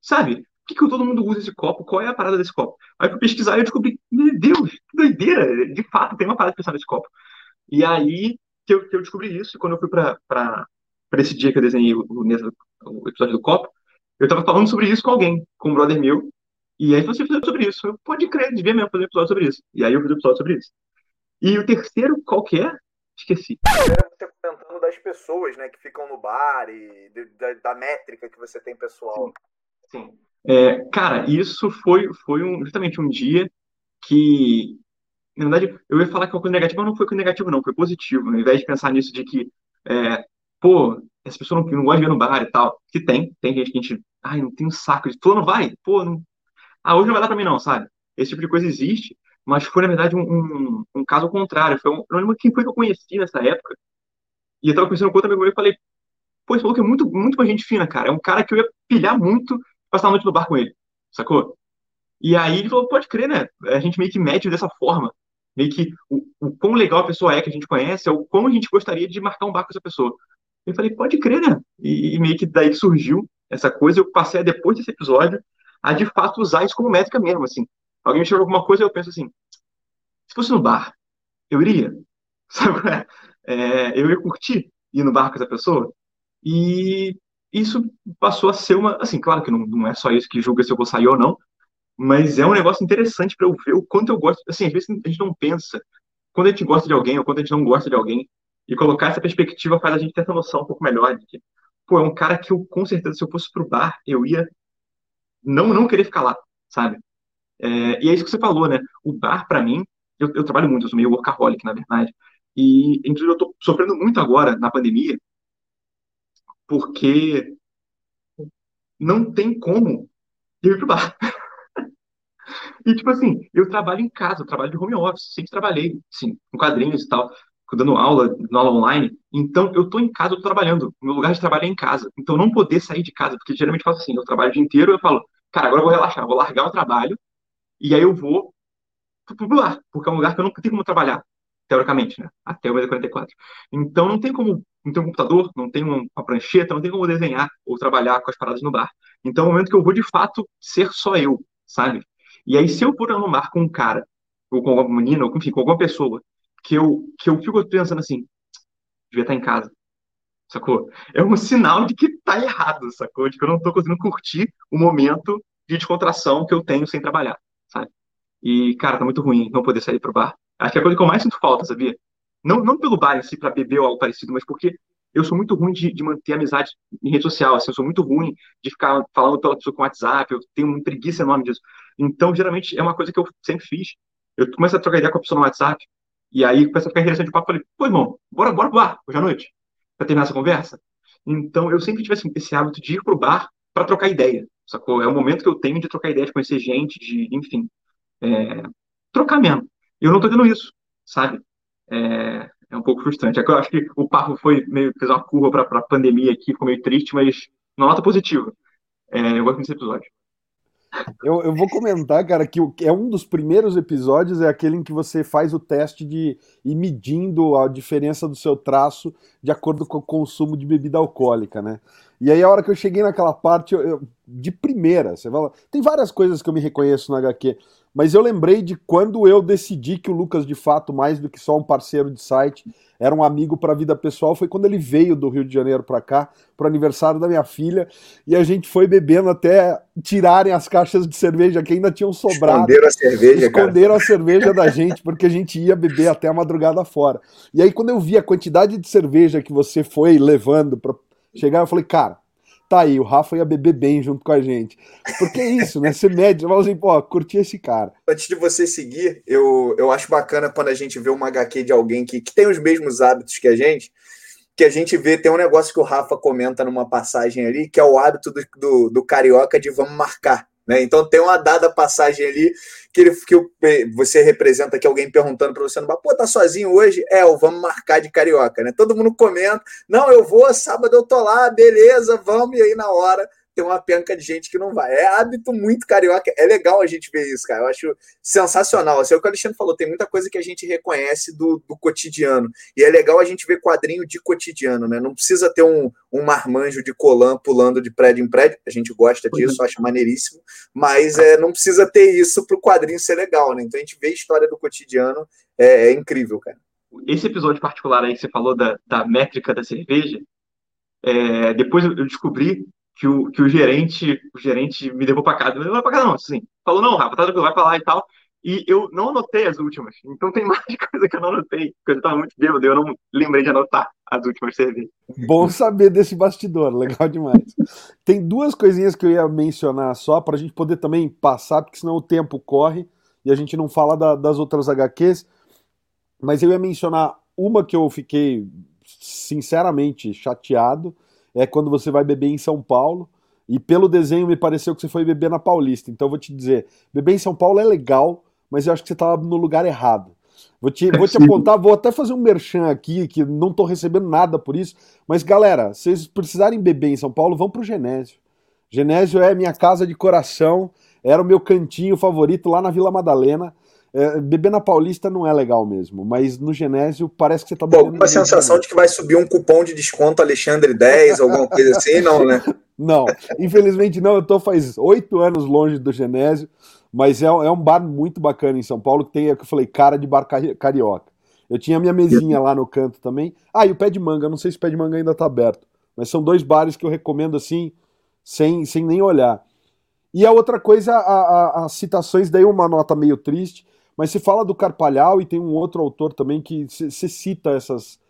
Sabe? Por que, que todo mundo usa esse copo? Qual é a parada desse copo? Aí fui pesquisar e eu descobri, meu Deus, que doideira! De fato, tem uma parada de pensar nesse copo. E aí que eu, que eu descobri isso. E quando eu fui para esse dia que eu desenhei o, o, o episódio do copo, eu tava falando sobre isso com alguém, com um brother meu, e aí você fez sobre isso. Eu, pode crer, devia mesmo fazer um episódio sobre isso. E aí eu fiz um episódio sobre isso. E o terceiro, qual que é? Esqueci. Era você comentando das pessoas, né, que ficam no bar e da, da métrica que você tem pessoal. Sim. Sim. É, cara, isso foi, foi um, justamente um dia que, na verdade, eu ia falar que é uma coisa negativa, mas não foi coisa negativa, não, foi positivo. Ao invés de pensar nisso de que, é, pô, essa pessoa não, não gosta de ver no bar e tal, que tem, tem gente que a gente, ai, não tem um saco de, não vai, pô, não, ah, hoje não vai dar pra mim não, sabe? Esse tipo de coisa existe, mas foi, na verdade, um, um, um caso contrário. Foi um, eu não lembro quem foi que eu conheci nessa época, e eu tava conhecendo com outro amigo meu e falei, pô, esse maluco é muito, muito pra gente fina, cara. É um cara que eu ia pilhar muito passar a noite no bar com ele, sacou? E aí ele falou, pode crer, né? A gente meio que mede dessa forma. Meio que o, o quão legal a pessoa é que a gente conhece, é o quão a gente gostaria de marcar um bar com essa pessoa. Eu falei, pode crer, né? E, e meio que daí surgiu essa coisa, eu passei a, depois desse episódio a de fato usar isso como métrica mesmo, assim. Alguém me chama alguma coisa, eu penso assim, se fosse no bar, eu iria, sabe? É, eu ia curtir ir no bar com essa pessoa. E isso passou a ser uma. Assim, claro que não, não é só isso que julga se eu vou sair ou não, mas é um negócio interessante para eu ver o quanto eu gosto. Assim, às vezes a gente não pensa quando a gente gosta de alguém ou quando a gente não gosta de alguém. E colocar essa perspectiva faz a gente ter essa noção um pouco melhor de que, pô, é um cara que eu, com certeza, se eu fosse pro bar, eu ia não, não querer ficar lá, sabe? É, e é isso que você falou, né? O bar, para mim, eu, eu, trabalho muito, eu sou meio workaholic, na verdade. E, inclusive, eu tô sofrendo muito agora, na pandemia, porque não tem como eu ir pro bar. e, tipo assim, eu trabalho em casa, eu trabalho de home office, sempre trabalhei, sim, com quadrinhos e tal, dando aula, dando aula online. Então, eu tô em casa, eu tô trabalhando. O meu lugar de trabalho é em casa. Então, não poder sair de casa, porque geralmente eu faço assim, eu trabalho o dia inteiro, eu falo, cara, agora eu vou relaxar, vou largar o trabalho, e aí eu vou pro bar, porque é um lugar que eu não tenho como trabalhar teoricamente, né? Até o 44. Então não tem como, não tem um computador, não tem uma, prancheta, não tem como desenhar ou trabalhar com as paradas no bar. Então é o momento que eu vou de fato ser só eu, sabe? E aí se eu for no bar com um cara, ou com alguma menina, ou enfim, com alguma pessoa, que eu, que eu fico pensando assim, devia estar em casa, sacou? É um sinal de que tá errado, sacou? De que eu não tô conseguindo curtir o momento de descontração que eu tenho sem trabalhar, sabe? E, cara, tá muito ruim não poder sair pro bar. Acho que é a coisa que eu mais sinto falta, sabia? Não, não pelo bar em si, para beber ou algo parecido, mas porque eu sou muito ruim de, de manter amizade em rede social, assim, eu sou muito ruim de ficar falando pela pessoa com WhatsApp, eu tenho uma preguiça enorme disso. Então, geralmente, é uma coisa que eu sempre fiz. Eu começo a trocar ideia com a pessoa no WhatsApp, e aí começa a ficar interessante o papo, falei, pô, irmão, bora, bora pro bar, hoje à noite, pra terminar essa conversa. Então, eu sempre tive assim, esse hábito de ir pro bar para trocar ideia, sacou? É o momento que eu tenho de trocar ideia, de conhecer gente, de, enfim, é, trocar mesmo. Eu não estou tendo isso, sabe? É, é um pouco frustrante. É eu acho que o papo foi meio fez uma curva para a pandemia aqui, ficou meio triste, mas uma nota positiva. É, eu gosto desse episódio. Eu, eu vou comentar, cara, que é um dos primeiros episódios, é aquele em que você faz o teste de ir medindo a diferença do seu traço de acordo com o consumo de bebida alcoólica, né? E aí a hora que eu cheguei naquela parte, eu, eu, de primeira, você fala, tem várias coisas que eu me reconheço no HQ, mas eu lembrei de quando eu decidi que o Lucas, de fato, mais do que só um parceiro de site, era um amigo para a vida pessoal, foi quando ele veio do Rio de Janeiro para cá, para o aniversário da minha filha, e a gente foi bebendo até tirarem as caixas de cerveja que ainda tinham sobrado. Esconderam a cerveja, Esconderam cara. a cerveja da gente, porque a gente ia beber até a madrugada fora. E aí, quando eu vi a quantidade de cerveja que você foi levando para chegar, eu falei, cara, tá aí, o Rafa ia beber bem junto com a gente. Porque é isso, né? Você mede, fala assim, pô, curti esse cara. Antes de você seguir, eu, eu acho bacana quando a gente vê uma HQ de alguém que, que tem os mesmos hábitos que a gente, que a gente vê, tem um negócio que o Rafa comenta numa passagem ali, que é o hábito do, do, do carioca de vamos marcar. Né? Então tem uma dada passagem ali que, ele, que você representa aqui alguém perguntando para você pô, tá sozinho hoje? É, vamos marcar de carioca, né? Todo mundo comenta, não, eu vou, sábado eu tô lá, beleza, vamos, e aí na hora tem uma penca de gente que não vai. É hábito muito carioca. É legal a gente ver isso, cara. Eu acho sensacional. Assim, é o que o Alexandre falou, tem muita coisa que a gente reconhece do, do cotidiano. E é legal a gente ver quadrinho de cotidiano, né? Não precisa ter um, um marmanjo de colã pulando de prédio em prédio. A gente gosta disso, uhum. acha maneiríssimo. Mas é, não precisa ter isso para o quadrinho ser legal, né? Então a gente vê a história do cotidiano. É, é incrível, cara. Esse episódio particular aí que você falou da, da métrica da cerveja, é, depois eu descobri que o, que o gerente, o gerente me levou para casa, me levou para casa não, assim, falou, não, Rafa, tá vai para lá e tal, e eu não anotei as últimas. Então tem mais coisa que eu não anotei, porque eu estava muito bêbado, eu não lembrei de anotar as últimas cervejas. Bom saber desse bastidor, legal demais. tem duas coisinhas que eu ia mencionar só, para a gente poder também passar, porque senão o tempo corre e a gente não fala da, das outras HQs. Mas eu ia mencionar uma que eu fiquei sinceramente chateado, é quando você vai beber em São Paulo. E pelo desenho me pareceu que você foi beber na Paulista. Então eu vou te dizer, beber em São Paulo é legal, mas eu acho que você estava no lugar errado. Vou te, vou te apontar, vou até fazer um merchan aqui, que não estou recebendo nada por isso. Mas galera, se vocês precisarem beber em São Paulo, vão pro Genésio. Genésio é minha casa de coração, era o meu cantinho favorito lá na Vila Madalena. É, beber na Paulista não é legal mesmo, mas no Genésio parece que você tá bebendo. com a sensação de que vai subir um cupom de desconto Alexandre 10, alguma coisa assim, não, né? Não, infelizmente não. Eu tô faz oito anos longe do Genésio, mas é, é, um bar muito bacana em São Paulo que tem, é que eu falei, cara de bar carioca. Eu tinha minha mesinha lá no canto também. Ah, e o Pé de Manga, não sei se o Pé de Manga ainda tá aberto, mas são dois bares que eu recomendo assim, sem, sem nem olhar. E a outra coisa, as citações, daí uma nota meio triste, mas se fala do Carpalhal e tem um outro autor também que se, cita essas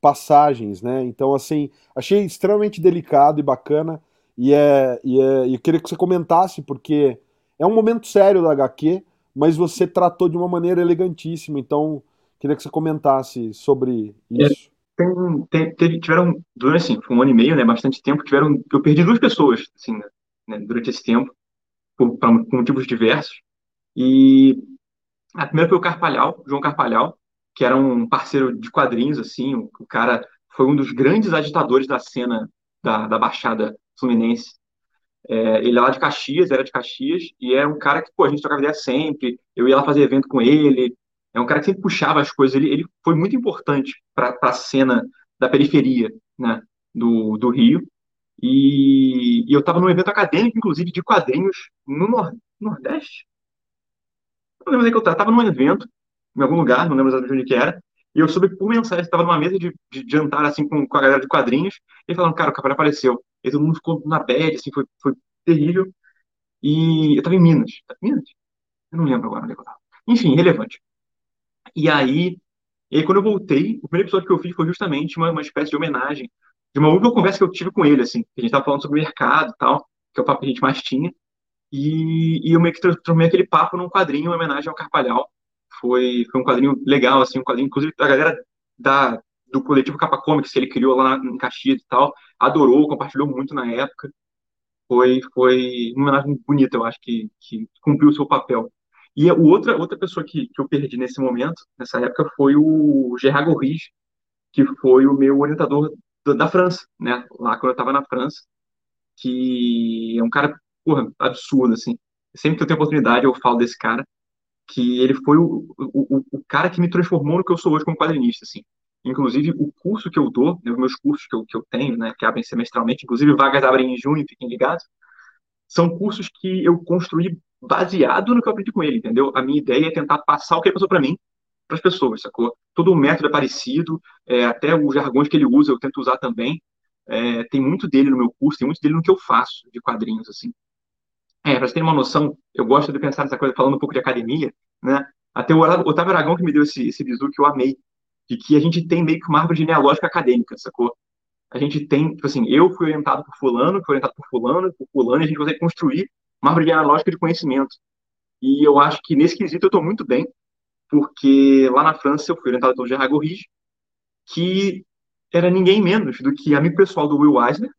passagens, né? Então, assim, achei extremamente delicado e bacana. E, é, e, é, e eu queria que você comentasse, porque é um momento sério da HQ, mas você tratou de uma maneira elegantíssima. Então, queria que você comentasse sobre isso. É, tem, tiveram, durante assim, um ano e meio, né, bastante tempo, tiveram, eu perdi duas pessoas, assim, né, durante esse tempo, por, por motivos diversos. E a primeira foi o Carpalhal, João Carpalhal, que era um parceiro de quadrinhos, assim, o, o cara foi um dos grandes agitadores da cena da, da Baixada Fluminense. É, ele é lá de Caxias, era de Caxias, e é um cara que, pô, a gente trocava ideia sempre, eu ia lá fazer evento com ele, é um cara que sempre puxava as coisas, ele, ele foi muito importante para a cena da periferia, né, do, do Rio, e, e eu estava num evento acadêmico, inclusive, de quadrinhos no Nor Nordeste. Não lembro onde que eu estava, num evento, em algum lugar, não lembro exatamente onde que era, e eu soube por mensagem, estava numa mesa de, de, jantar, assim, com, com a galera de quadrinhos, e falando, cara, o Capara apareceu. E todo mundo ficou na bad, assim, foi, foi terrível. E eu estava em Minas. Minas? Eu não lembro agora onde é eu estava. Enfim, relevante. E aí, e aí, quando eu voltei, o primeiro episódio que eu fiz foi justamente uma, uma espécie de homenagem de uma última conversa que eu tive com ele, assim. A gente estava falando sobre o mercado e tal, que é o papo que a gente mais tinha. E, e eu meio que transformei aquele papo num quadrinho em homenagem ao Carpalhal. Foi, foi um quadrinho legal, assim, um quadrinho, inclusive, a galera da, do coletivo Capa Comics que ele criou lá em Caxias e tal, adorou, compartilhou muito na época. Foi, foi uma homenagem bonita, eu acho, que, que cumpriu o seu papel. E a outra, outra pessoa que, que eu perdi nesse momento, nessa época, foi o Gerard Gorris, que foi o meu orientador da, da França, né? Lá quando eu estava na França, que é um cara, porra, absurdo, assim. Sempre que eu tenho oportunidade, eu falo desse cara, que ele foi o, o, o cara que me transformou no que eu sou hoje como quadrinista, assim. Inclusive, o curso que eu dou, né, os meus cursos que eu, que eu tenho, né, que abrem semestralmente, inclusive vagas abrem em junho, fiquem ligados, são cursos que eu construí baseado no que eu aprendi com ele, entendeu? A minha ideia é tentar passar o que ele passou para mim para as pessoas, sacou? Todo o método é parecido, é, até os jargões que ele usa eu tento usar também. É, tem muito dele no meu curso, tem muito dele no que eu faço de quadrinhos, assim. É, para você ter uma noção, eu gosto de pensar nessa coisa falando um pouco de academia, né? Até o Otávio Aragão que me deu esse, esse bizu que eu amei, de que a gente tem meio que uma árvore genealógica acadêmica, sacou? A gente tem, tipo assim, eu fui orientado por fulano, fui orientado por fulano, por fulano, e a gente consegue construir uma árvore genealógica de conhecimento. E eu acho que nesse quesito eu estou muito bem, porque lá na França eu fui orientado pelo Gerard Gorrige, que era ninguém menos do que amigo pessoal do Will Eisner,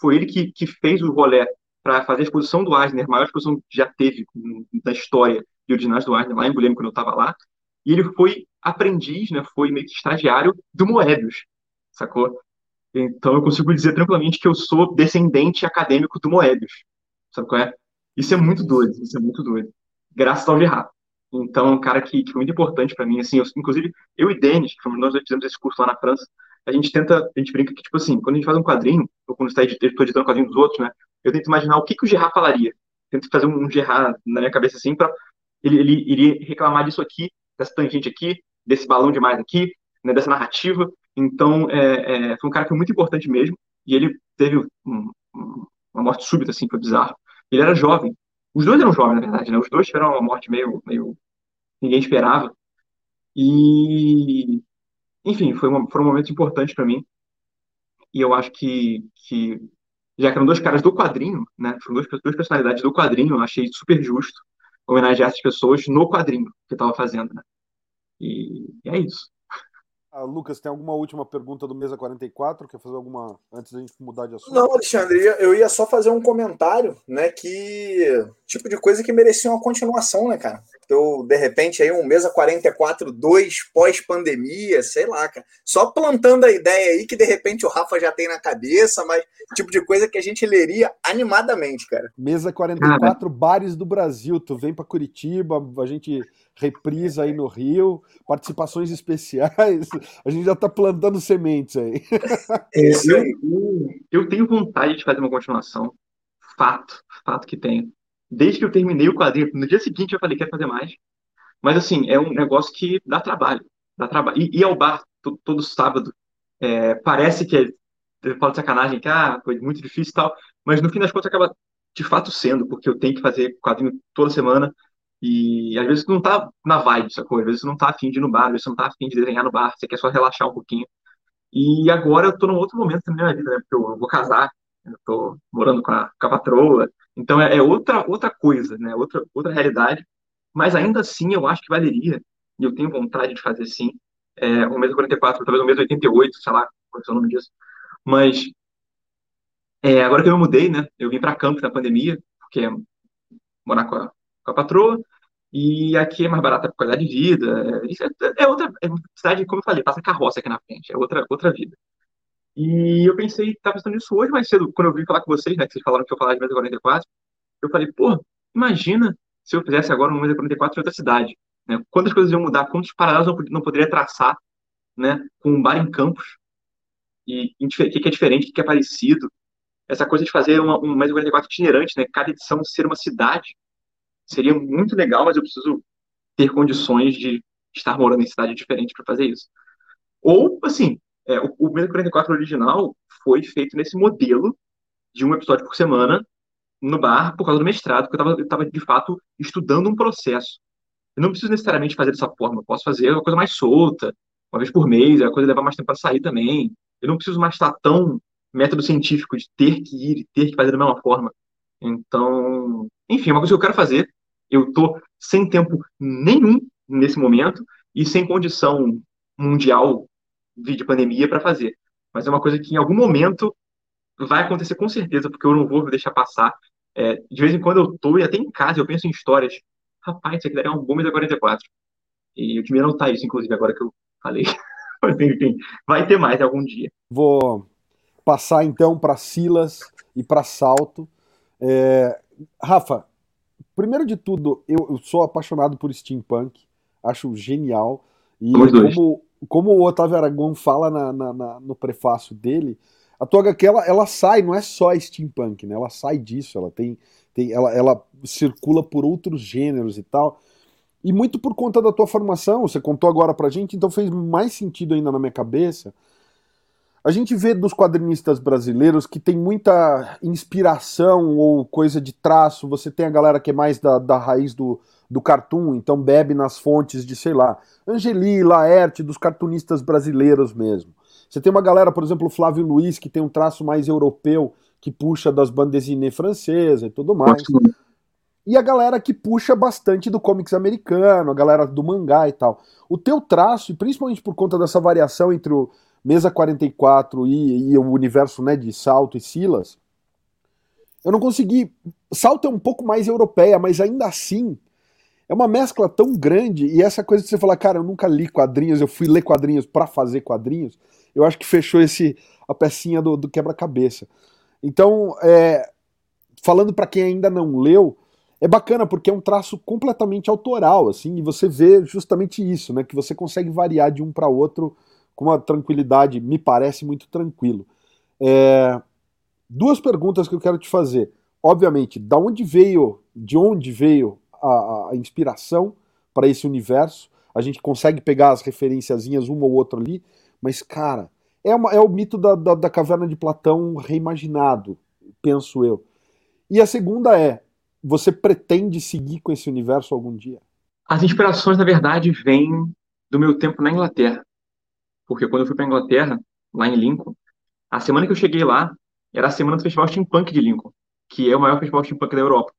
foi ele que, que fez o rolê para fazer a exposição do Eisner, a maior exposição que já teve na história de originais do Eisner, lá em Guilherme, quando eu estava lá, e ele foi aprendiz, né, foi meio que estagiário do Moebius, sacou? Então eu consigo dizer tranquilamente que eu sou descendente acadêmico do Moebius, sabe qual é? Isso é muito doido, isso é muito doido. Graças ao Gerard. Então, é um cara que, que foi muito importante para mim, assim, eu, inclusive, eu e Denis, que nós fizemos esse curso lá na França, a gente tenta, a gente brinca que, tipo assim, quando a gente faz um quadrinho, ou quando está editando, editando quadrinho dos outros, né, eu tento imaginar o que, que o Gerard falaria. Tento fazer um Gerard na minha cabeça, assim, para ele, ele iria reclamar disso aqui, dessa tangente aqui, desse balão demais aqui, né, dessa narrativa. Então, é, é, foi um cara que foi muito importante mesmo, e ele teve um, um, uma morte súbita, assim, foi bizarro. Ele era jovem. Os dois eram jovens, na verdade, né? Os dois tiveram uma morte meio, meio ninguém esperava. E, enfim, foi, uma, foi um momento importante para mim. E eu acho que, que, já que eram dois caras do quadrinho, né? Foram duas, duas personalidades do quadrinho, eu achei super justo homenagear essas pessoas no quadrinho que eu estava fazendo, né? E, e é isso. Ah, Lucas, tem alguma última pergunta do Mesa 44? Quer fazer alguma antes da gente mudar de assunto? Não, Alexandre, eu ia só fazer um comentário, né? Que tipo de coisa que merecia uma continuação, né, cara? Então, de repente, aí um Mesa 44 2 pós-pandemia, sei lá, cara. Só plantando a ideia aí que de repente o Rafa já tem na cabeça, mas tipo de coisa que a gente leria animadamente, cara. Mesa 44 ah, bares do Brasil. Tu vem para Curitiba, a gente reprisa aí no Rio, participações especiais. A gente já está plantando sementes aí. É, eu, eu tenho vontade de fazer uma continuação. Fato, fato que tenho. Desde que eu terminei o quadrinho, no dia seguinte eu falei que ia fazer mais. Mas assim, é um negócio que dá trabalho. Dá trabalho. E ir ao bar todo, todo sábado. É, parece que é, eu falo de sacanagem, que ah, foi muito difícil e tal, mas no fim das contas acaba de fato sendo, porque eu tenho que fazer quadrinho toda semana, e às vezes você não tá na vibe, sacou? Às vezes você não tá afim de ir no bar, às vezes você não tá afim de desenhar no bar, você quer só relaxar um pouquinho. E agora eu tô num outro momento da minha vida, né? Porque eu vou casar, eu tô morando com a, com a patroa, então é, é, outra, outra coisa, né? Outra, outra realidade. Mas ainda assim eu acho que valeria, e eu tenho vontade de fazer sim, é, um mês 44, talvez um mês 88, sei lá, qual é o nome disso. Mas é, agora que eu me mudei, né? Eu vim para Campos na pandemia, porque morar com a, com a patroa, e aqui é mais barata por qualidade de vida. Isso é, é outra é cidade, como eu falei, passa carroça aqui na frente, é outra, outra vida. E eu pensei, estava pensando nisso hoje mais cedo, quando eu vim falar com vocês, né, que vocês falaram que eu falar de mesa 44, eu falei, pô, imagina se eu fizesse agora uma mesa 44 em outra cidade, né? Quantas coisas iam mudar, quantos paralelos eu não poderia traçar, né, com um bar em campos, e o que, que é diferente, o que é parecido, essa coisa de fazer uma, um mesa 44 itinerante, né, cada edição ser uma cidade, seria muito legal, mas eu preciso ter condições de estar morando em cidade diferente para fazer isso. Ou, assim, é, o, o 44 original foi feito nesse modelo de um episódio por semana no bar por causa do mestrado, porque eu estava, de fato, estudando um processo. Eu não preciso necessariamente fazer dessa forma, eu posso fazer uma coisa mais solta, uma vez por mês, a coisa levar mais tempo para sair também. Eu não preciso mais estar tão método científico de ter que ir, ter que fazer da mesma forma. Então, enfim, é uma coisa que eu quero fazer. Eu estou sem tempo nenhum nesse momento e sem condição mundial de pandemia para fazer. Mas é uma coisa que em algum momento vai acontecer com certeza, porque eu não vou deixar passar. É, de vez em quando eu tô e até em casa eu penso em histórias. Rapaz, isso aqui daria um bom mês 44. E eu queria anotar isso, inclusive, agora que eu falei. Mas enfim, vai ter mais algum dia. Vou passar então para Silas e para Salto. É, Rafa, primeiro de tudo, eu, eu, sou apaixonado por steampunk, acho genial. E como, como o Otávio Aragão fala na, na, na, no prefácio dele, a tua HQ ela, ela sai, não é só steampunk, né? Ela sai disso, ela tem, tem ela, ela circula por outros gêneros e tal. E muito por conta da tua formação, você contou agora pra gente, então fez mais sentido ainda na minha cabeça. A gente vê dos quadrinistas brasileiros que tem muita inspiração ou coisa de traço. Você tem a galera que é mais da, da raiz do, do cartoon, então bebe nas fontes de, sei lá, Angeli, Laerte, dos cartunistas brasileiros mesmo. Você tem uma galera, por exemplo, o Flávio Luiz, que tem um traço mais europeu, que puxa das bandes desinées francesas e tudo mais. E a galera que puxa bastante do comics americano, a galera do mangá e tal. O teu traço, e principalmente por conta dessa variação entre o Mesa 44 e, e o universo né, de Salto e Silas, eu não consegui. Salto é um pouco mais europeia, mas ainda assim é uma mescla tão grande, e essa coisa de você falar, cara, eu nunca li quadrinhos, eu fui ler quadrinhos para fazer quadrinhos, eu acho que fechou esse a pecinha do, do quebra-cabeça. Então, é, falando para quem ainda não leu, é bacana porque é um traço completamente autoral, assim, e você vê justamente isso, né, que você consegue variar de um para outro com uma tranquilidade, me parece muito tranquilo. É, duas perguntas que eu quero te fazer. Obviamente, da onde veio, de onde veio a, a inspiração para esse universo. A gente consegue pegar as referenciazinhas uma ou outra ali, mas, cara, é, uma, é o mito da, da, da caverna de Platão reimaginado, penso eu. E a segunda é: você pretende seguir com esse universo algum dia? As inspirações, na verdade, vêm do meu tempo na Inglaterra. Porque quando eu fui para Inglaterra, lá em Lincoln, a semana que eu cheguei lá era a semana do Festival Steampunk de Lincoln, que é o maior festival steampunk da Europa.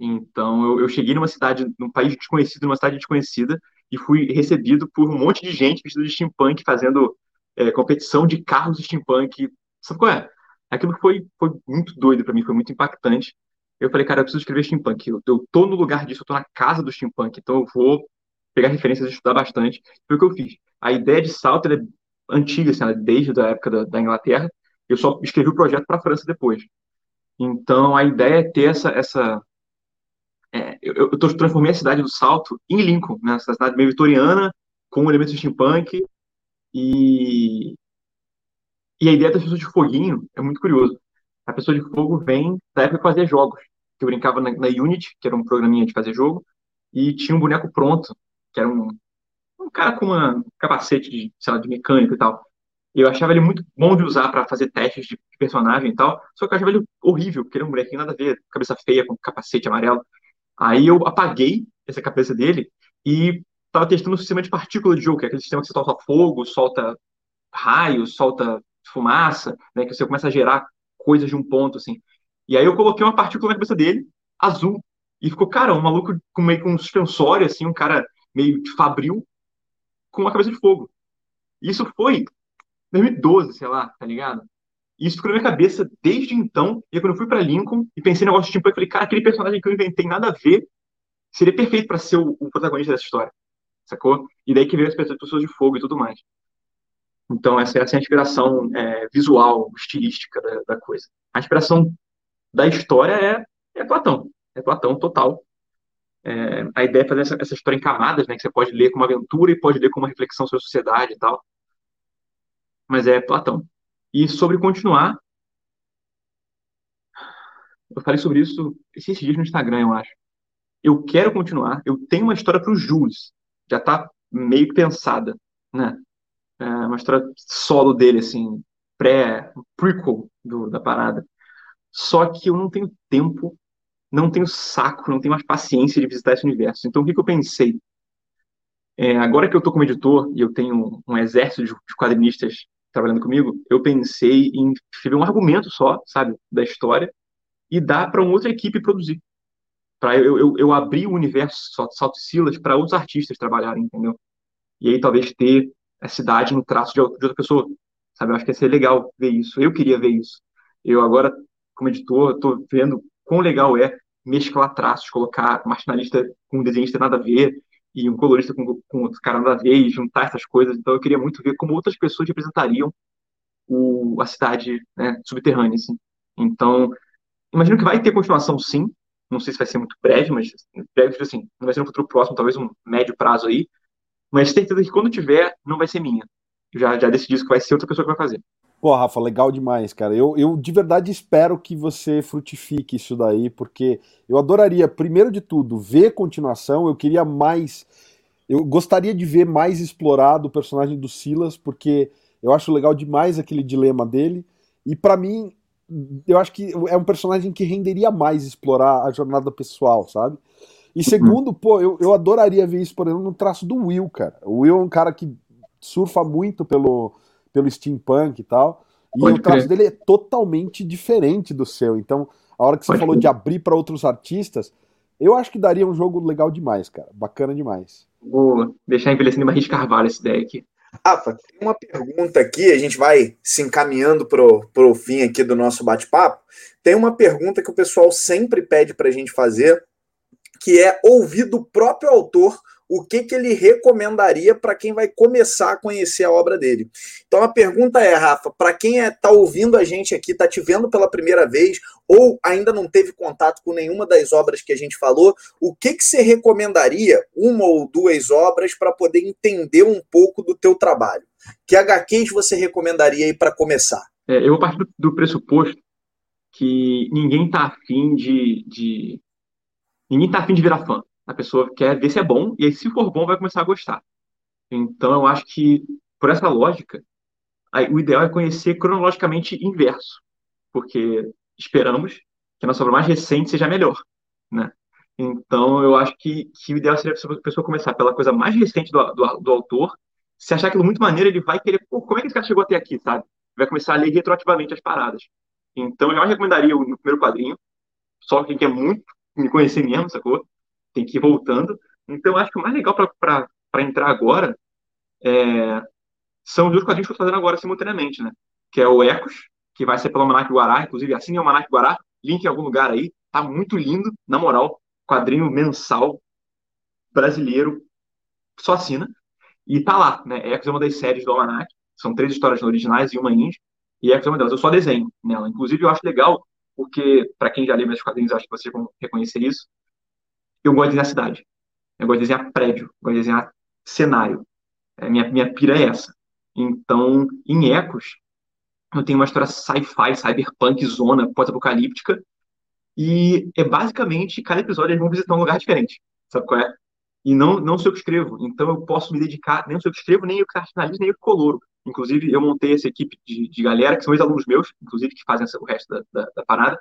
Então, eu, eu cheguei numa cidade, num país desconhecido, numa cidade desconhecida, e fui recebido por um monte de gente vestido de steampunk, fazendo é, competição de carros steampunk. Sabe qual é? Aquilo foi, foi muito doido para mim, foi muito impactante. Eu falei, cara, eu preciso escrever steampunk. Eu, eu tô no lugar disso, eu tô na casa do steampunk, então eu vou pegar referências e estudar bastante. Foi o que eu fiz. A ideia de salto é antiga, assim, é desde a época da, da Inglaterra. Eu só escrevi o projeto para a França depois. Então, a ideia é ter essa, essa é, eu, eu transformei a cidade do Salto em Lincoln, né? Essa cidade meio vitoriana, com elementos de steampunk, e, e a ideia das pessoas de foguinho é muito curioso. A pessoa de fogo vem da época que fazia jogos, que eu brincava na, na Unity, que era um programinha de fazer jogo, e tinha um boneco pronto, que era um, um cara com uma um capacete de, sei lá, de mecânico e tal. Eu achava ele muito bom de usar para fazer testes de personagem e tal, só que eu achava ele horrível, porque ele é um bonequinho nada a ver, cabeça feia com capacete amarelo. Aí eu apaguei essa cabeça dele e estava testando o sistema de partícula de jogo, que é aquele sistema que você solta fogo, solta raios, solta fumaça, né, que você começa a gerar coisas de um ponto, assim. E aí eu coloquei uma partícula na cabeça dele, azul, e ficou, cara, um maluco com meio com um suspensório, assim, um cara meio de fabril, com uma cabeça de fogo. Isso foi 2012, sei lá, tá ligado? Isso ficou na minha cabeça desde então. E quando eu fui para Lincoln e pensei no negócio de steampunk, eu falei, cara, aquele personagem que eu inventei nada a ver seria perfeito para ser o, o, protagonista dessa história. Sacou? E daí que veio as pessoas de fogo e tudo mais. Então, essa, essa é a inspiração é, visual, estilística da, da, coisa. A inspiração da história é, é Platão. É Platão total. É, a ideia é fazer essa, essa, história em camadas, né? Que você pode ler como aventura e pode ler como reflexão sobre a sociedade e tal. Mas é Platão. E sobre continuar, eu falei sobre isso esses dias no Instagram, eu acho. Eu quero continuar, eu tenho uma história para o Jules, já está meio que pensada, né? É uma história solo dele, assim, pré, prequel da parada. Só que eu não tenho tempo, não tenho saco, não tenho mais paciência de visitar esse universo. Então, o que, que eu pensei? É, agora que eu estou como editor e eu tenho um exército de, quadrinistas trabalhando comigo, eu pensei em escrever um argumento só, sabe, da história e dar para uma outra equipe produzir. Para eu, eu, eu abrir o universo Salto Silas para outros artistas trabalharem, entendeu? E aí talvez ter a cidade no traço de outra pessoa, sabe? Eu acho que ia ser legal ver isso. Eu queria ver isso. Eu agora, como editor, estou vendo quão legal é mesclar traços, colocar marginalista com um desenhista nada a ver, e um colorista com, com outro cara nada a ver e juntar essas coisas. Então eu queria muito ver como outras pessoas representariam o, a cidade né, subterrânea. Assim. Então, imagino que vai ter continuação sim. Não sei se vai ser muito breve, mas breve, assim, não vai ser no futuro próximo, talvez um médio prazo aí. Mas certeza que quando tiver, não vai ser minha. Já, já decidi que vai ser outra pessoa que vai fazer. Pô, Rafa, legal demais, cara. Eu, eu de verdade espero que você frutifique isso daí, porque eu adoraria, primeiro de tudo, ver continuação. Eu queria mais. Eu gostaria de ver mais explorado o personagem do Silas, porque eu acho legal demais aquele dilema dele. E para mim, eu acho que é um personagem que renderia mais explorar a jornada pessoal, sabe? E uhum. segundo, uhum. pô, eu, eu adoraria ver isso, por exemplo, no traço do Will, cara. O Will é um cara que surfa muito pelo pelo steampunk e tal. E Pode o traço crer. dele é totalmente diferente do seu. Então, a hora que você Pode falou crer. de abrir para outros artistas, eu acho que daria um jogo legal demais, cara. Bacana demais. Vou deixar envelhecendo Barris Carvalho esse deck. aqui. Rafa, tem uma pergunta aqui, a gente vai se encaminhando pro, pro fim aqui do nosso bate-papo. Tem uma pergunta que o pessoal sempre pede para a gente fazer, que é ouvir do próprio autor o que, que ele recomendaria para quem vai começar a conhecer a obra dele. Então a pergunta é, Rafa, para quem está é, tá ouvindo a gente aqui, está te vendo pela primeira vez, ou ainda não teve contato com nenhuma das obras que a gente falou, o que, que você recomendaria, uma ou duas obras, para poder entender um pouco do teu trabalho? Que HQs você recomendaria aí para começar? É, eu vou partir do, do pressuposto que ninguém está afim de, de. Ninguém está afim de virar fã. A pessoa quer ver se é bom, e aí, se for bom, vai começar a gostar. Então, eu acho que, por essa lógica, aí, o ideal é conhecer cronologicamente inverso, porque esperamos que a nossa obra mais recente seja melhor, né? Então, eu acho que, que o ideal seria a pessoa começar pela coisa mais recente do, do, do autor. Se achar aquilo muito maneiro, ele vai querer, pô, como é que esse cara chegou até aqui, sabe? Vai começar a ler retroativamente as paradas. Então, eu já recomendaria o, primeiro quadrinho, só quem quer muito me conhecer mesmo, sacou? Tem que ir voltando. Então, acho que o mais legal para entrar agora é, são os dois quadrinhos que eu estou fazendo agora simultaneamente, né? Que é o Ecos, que vai ser pelo Almanac Guará, inclusive assim é o Almanac Guará, link em algum lugar aí, tá muito lindo, na moral, quadrinho mensal brasileiro, só assina, e tá lá, né? Ecos é uma das séries do Almanac, são três histórias originais e uma indie, e Ecos é uma delas, eu só desenho nela, inclusive eu acho legal, porque, para quem já lê meus quadrinhos, acho que vocês vão reconhecer isso, eu gosto de desenhar cidade, eu gosto de desenhar prédio, eu gosto de desenhar cenário, é, minha, minha pira é essa. Então, em Ecos, eu tenho uma história sci-fi, cyberpunk, zona, pós-apocalíptica, e é basicamente, cada episódio eles vão visitar um lugar diferente, sabe qual é? E não, não sou eu que escrevo, então eu posso me dedicar, nem sou eu que escrevo, nem eu que finalizo, nem eu que coloro. Inclusive, eu montei essa equipe de, de galera, que são ex-alunos meus, inclusive, que fazem o resto da, da, da parada.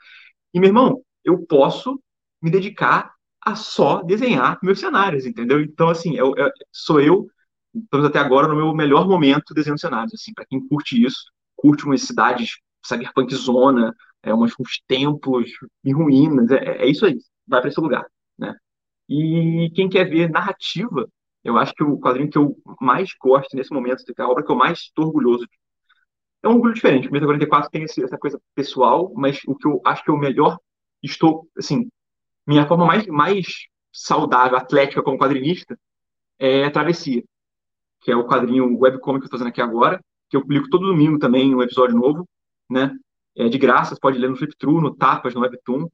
E, meu irmão, eu posso me dedicar a só desenhar meus cenários, entendeu? Então, assim, eu, eu, sou eu estamos até agora no meu melhor momento desenhando cenários, assim, para quem curte isso, curte umas cidades cyberpunk zona, é, umas, uns templos em ruínas, é, é isso aí, vai para esse lugar, né? E quem quer ver narrativa, eu acho que o quadrinho que eu mais gosto nesse momento, que é a obra que eu mais estou orgulhoso é um orgulho diferente. O Meta 44 tem esse, essa coisa pessoal, mas o que eu acho que é o melhor, estou, assim, minha forma mais, mais saudável, atlética como quadrinista, é a travessia que é o quadrinho webcomic que eu estou fazendo aqui agora, que eu publico todo domingo também um episódio novo, né? É de graça, você pode ler no Fliptrue, no Tapas, no Webtoon.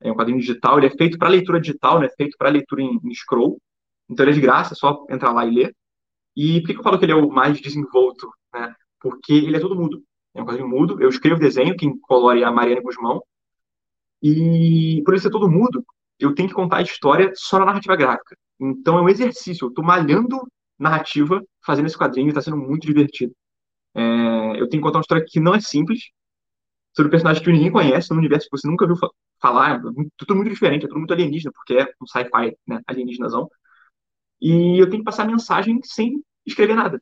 É um quadrinho digital, ele é feito para leitura digital, né? Feito para leitura em, em, scroll. Então ele é de graça, é só entrar lá e ler. E por que eu falo que ele é o mais desenvolto, né? Porque ele é todo mudo. É um quadrinho mudo. Eu escrevo desenho, quem colore é a Mariana Guzmão. E por ele ser todo mudo, eu tenho que contar a história só na narrativa gráfica. Então é um exercício. Eu estou malhando narrativa fazendo esse quadrinho está sendo muito divertido. É, eu tenho que contar uma história que não é simples, sobre personagem que ninguém conhece, num universo que você nunca viu falar, é tudo muito diferente, é tudo muito alienígena, porque é um sci-fi, né, alienígenazão. E eu tenho que passar mensagem sem escrever nada.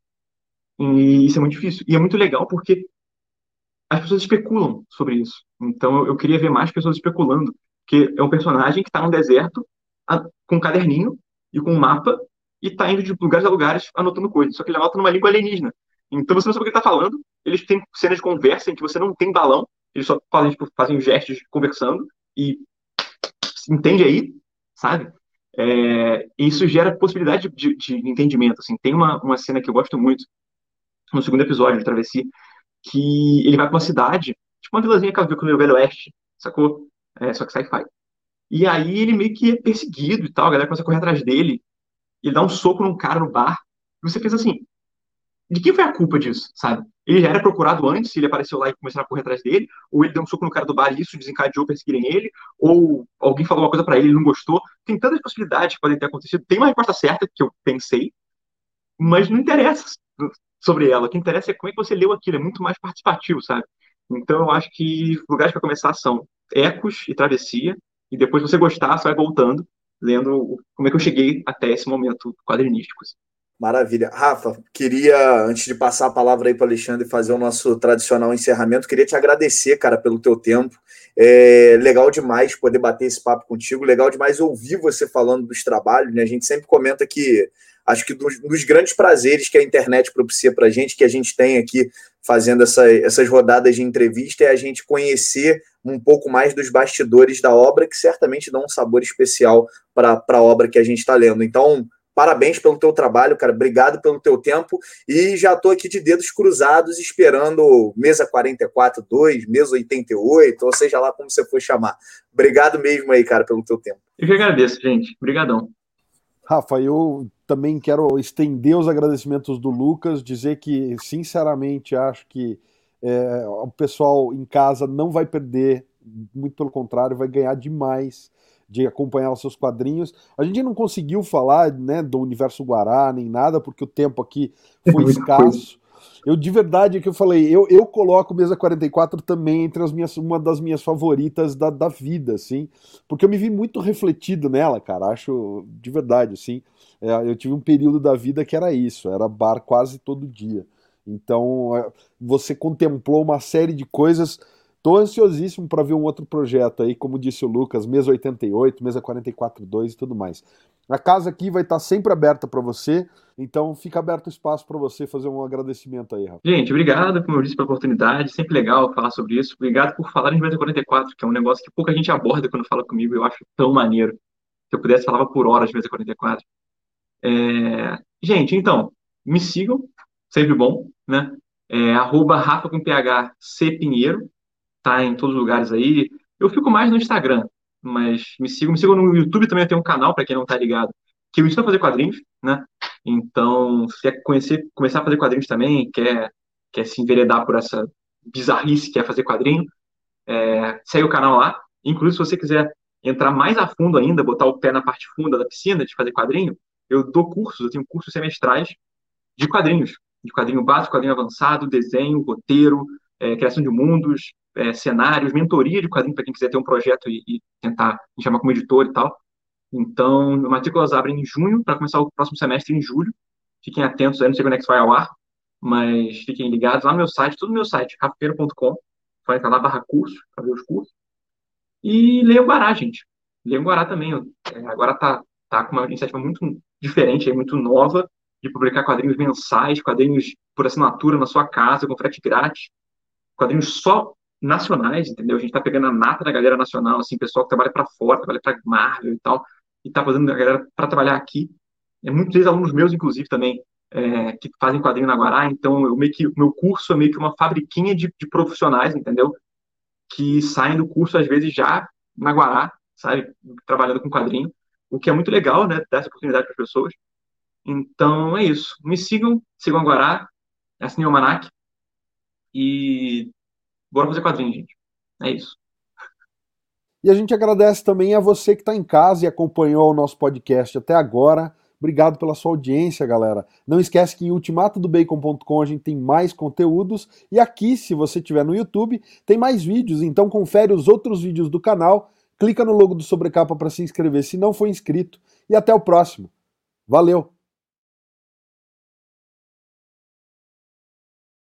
E isso é muito difícil. E é muito legal porque as pessoas especulam sobre isso. Então eu, queria ver mais pessoas especulando, porque é um personagem que está no deserto a, com um caderninho e com um mapa e tá indo de lugares a lugares anotando coisas. Só que ele anota numa língua alienígena. Então você não sabe o que ele tá falando. Eles têm cenas de conversa em que você não tem balão. Eles só fazem, tipo, fazem gestos conversando e entende aí, sabe? É, isso gera possibilidade de, de, de, entendimento. Assim. Tem uma, uma cena que eu gosto muito, no segundo episódio de Travessia, que ele vai para uma cidade, tipo uma vilazinha que ela viu o Velho Oeste, sacou? É, só que sci-fi. E aí ele meio que é perseguido e tal, a galera começa a correr atrás dele ele dá um soco num cara no bar, e você pensa assim, de quem foi a culpa disso, sabe? Ele já era procurado antes, ele apareceu lá e começaram a correr atrás dele, ou ele deu um soco no cara do bar e isso desencadeou perseguirem ele, ou alguém falou uma coisa para ele e ele não gostou. Tem tantas possibilidades que podem ter acontecido. Tem uma resposta certa que eu pensei, mas não interessa sobre ela. O que interessa é como é que você leu aquilo, é muito mais participativo, sabe? Então eu acho que lugares para começar são Ecos e Travessia, e depois você gostar, você vai voltando lendo como é que eu cheguei até esse momento quadrinístico. Assim. Maravilha. Rafa, queria, antes de passar a palavra aí para o Alexandre fazer o nosso tradicional encerramento, queria te agradecer, cara, pelo teu tempo. É legal demais poder bater esse papo contigo, legal demais ouvir você falando dos trabalhos, né? A gente sempre comenta que acho que dos, dos grandes prazeres que a internet propicia para a gente, que a gente tem aqui fazendo essa, essas rodadas de entrevista, é a gente conhecer um pouco mais dos bastidores da obra, que certamente dão um sabor especial para a obra que a gente está lendo. Então, parabéns pelo teu trabalho, cara. Obrigado pelo teu tempo. E já estou aqui de dedos cruzados esperando mesa 44, 2, mesa 88, ou seja lá como você for chamar. Obrigado mesmo aí, cara, pelo teu tempo. Eu que agradeço, gente. Obrigadão. Rafa, eu também quero estender os agradecimentos do Lucas, dizer que, sinceramente, acho que é, o pessoal em casa não vai perder, muito pelo contrário, vai ganhar demais de acompanhar os seus quadrinhos. A gente não conseguiu falar né, do universo Guará nem nada, porque o tempo aqui foi escasso. Eu de verdade é que eu falei, eu, eu coloco Mesa 44 também entre as minhas, uma das minhas favoritas da, da vida, assim, porque eu me vi muito refletido nela, cara. Acho de verdade, assim. É, eu tive um período da vida que era isso, era bar quase todo dia. Então, é, você contemplou uma série de coisas. Tô ansiosíssimo para ver um outro projeto aí, como disse o Lucas, mesa 88, mesa 442 e tudo mais. A casa aqui vai estar sempre aberta para você, então fica aberto o espaço para você fazer um agradecimento aí, Rafa. Gente, obrigado, como eu disse, pela oportunidade. Sempre legal falar sobre isso. Obrigado por falar em mesa 44, que é um negócio que pouca gente aborda quando fala comigo. Eu acho tão maneiro. Se eu pudesse, falava por horas de mesa 44. É... Gente, então, me sigam, sempre bom, né? É, arroba Rafa com PH C Pinheiro, tá em todos os lugares aí. Eu fico mais no Instagram, mas me sigam, me sigam no YouTube também, eu tenho um canal, para quem não tá ligado, que eu ensino a fazer quadrinhos, né? Então, se quer conhecer, começar a fazer quadrinhos também, quer, quer se enveredar por essa bizarrice que é fazer quadrinho, é, segue o canal lá. Inclusive, se você quiser entrar mais a fundo ainda, botar o pé na parte funda da piscina de fazer quadrinho, eu dou cursos, eu tenho cursos semestrais de quadrinhos, de quadrinho básico, quadrinho avançado, desenho, roteiro, é, criação de mundos, é, cenários, mentoria de quadrinho para quem quiser ter um projeto e, e tentar me chamar como editor e tal. Então, matrículas abrem em junho para começar o próximo semestre em julho. Fiquem atentos aí, não sei quando é que vai ao ar, mas fiquem ligados lá no meu site, tudo no meu site, rafapeiro.com. Vai entrar lá barra curso para ver os cursos. E leiam o Guará, gente. Leiam o Guará também. É, agora tá, tá com uma iniciativa muito diferente, muito nova, de publicar quadrinhos mensais, quadrinhos por assinatura na sua casa, com frete grátis, quadrinhos só nacionais, entendeu? A gente tá pegando a nata da galera nacional, assim, pessoal que trabalha para fora, trabalha para Marvel e tal, e tá fazendo a galera para trabalhar aqui. É, muitos ex-alunos meus, inclusive, também, é, que fazem quadrinho na Guará, então eu meio que, meu curso é meio que uma fabriquinha de, de profissionais, entendeu? Que saem do curso, às vezes, já na Guará, sabe? Trabalhando com quadrinho, o que é muito legal, né? Dar essa oportunidade para as pessoas. Então é isso. Me sigam, sigam a Guará, assinem o Manac e bora fazer quadrinho, gente. É isso. E a gente agradece também a você que está em casa e acompanhou o nosso podcast até agora. Obrigado pela sua audiência, galera. Não esquece que em ultimatodobacon.com a gente tem mais conteúdos e aqui, se você estiver no YouTube, tem mais vídeos, então confere os outros vídeos do canal, clica no logo do Sobrecapa para se inscrever se não for inscrito e até o próximo. Valeu!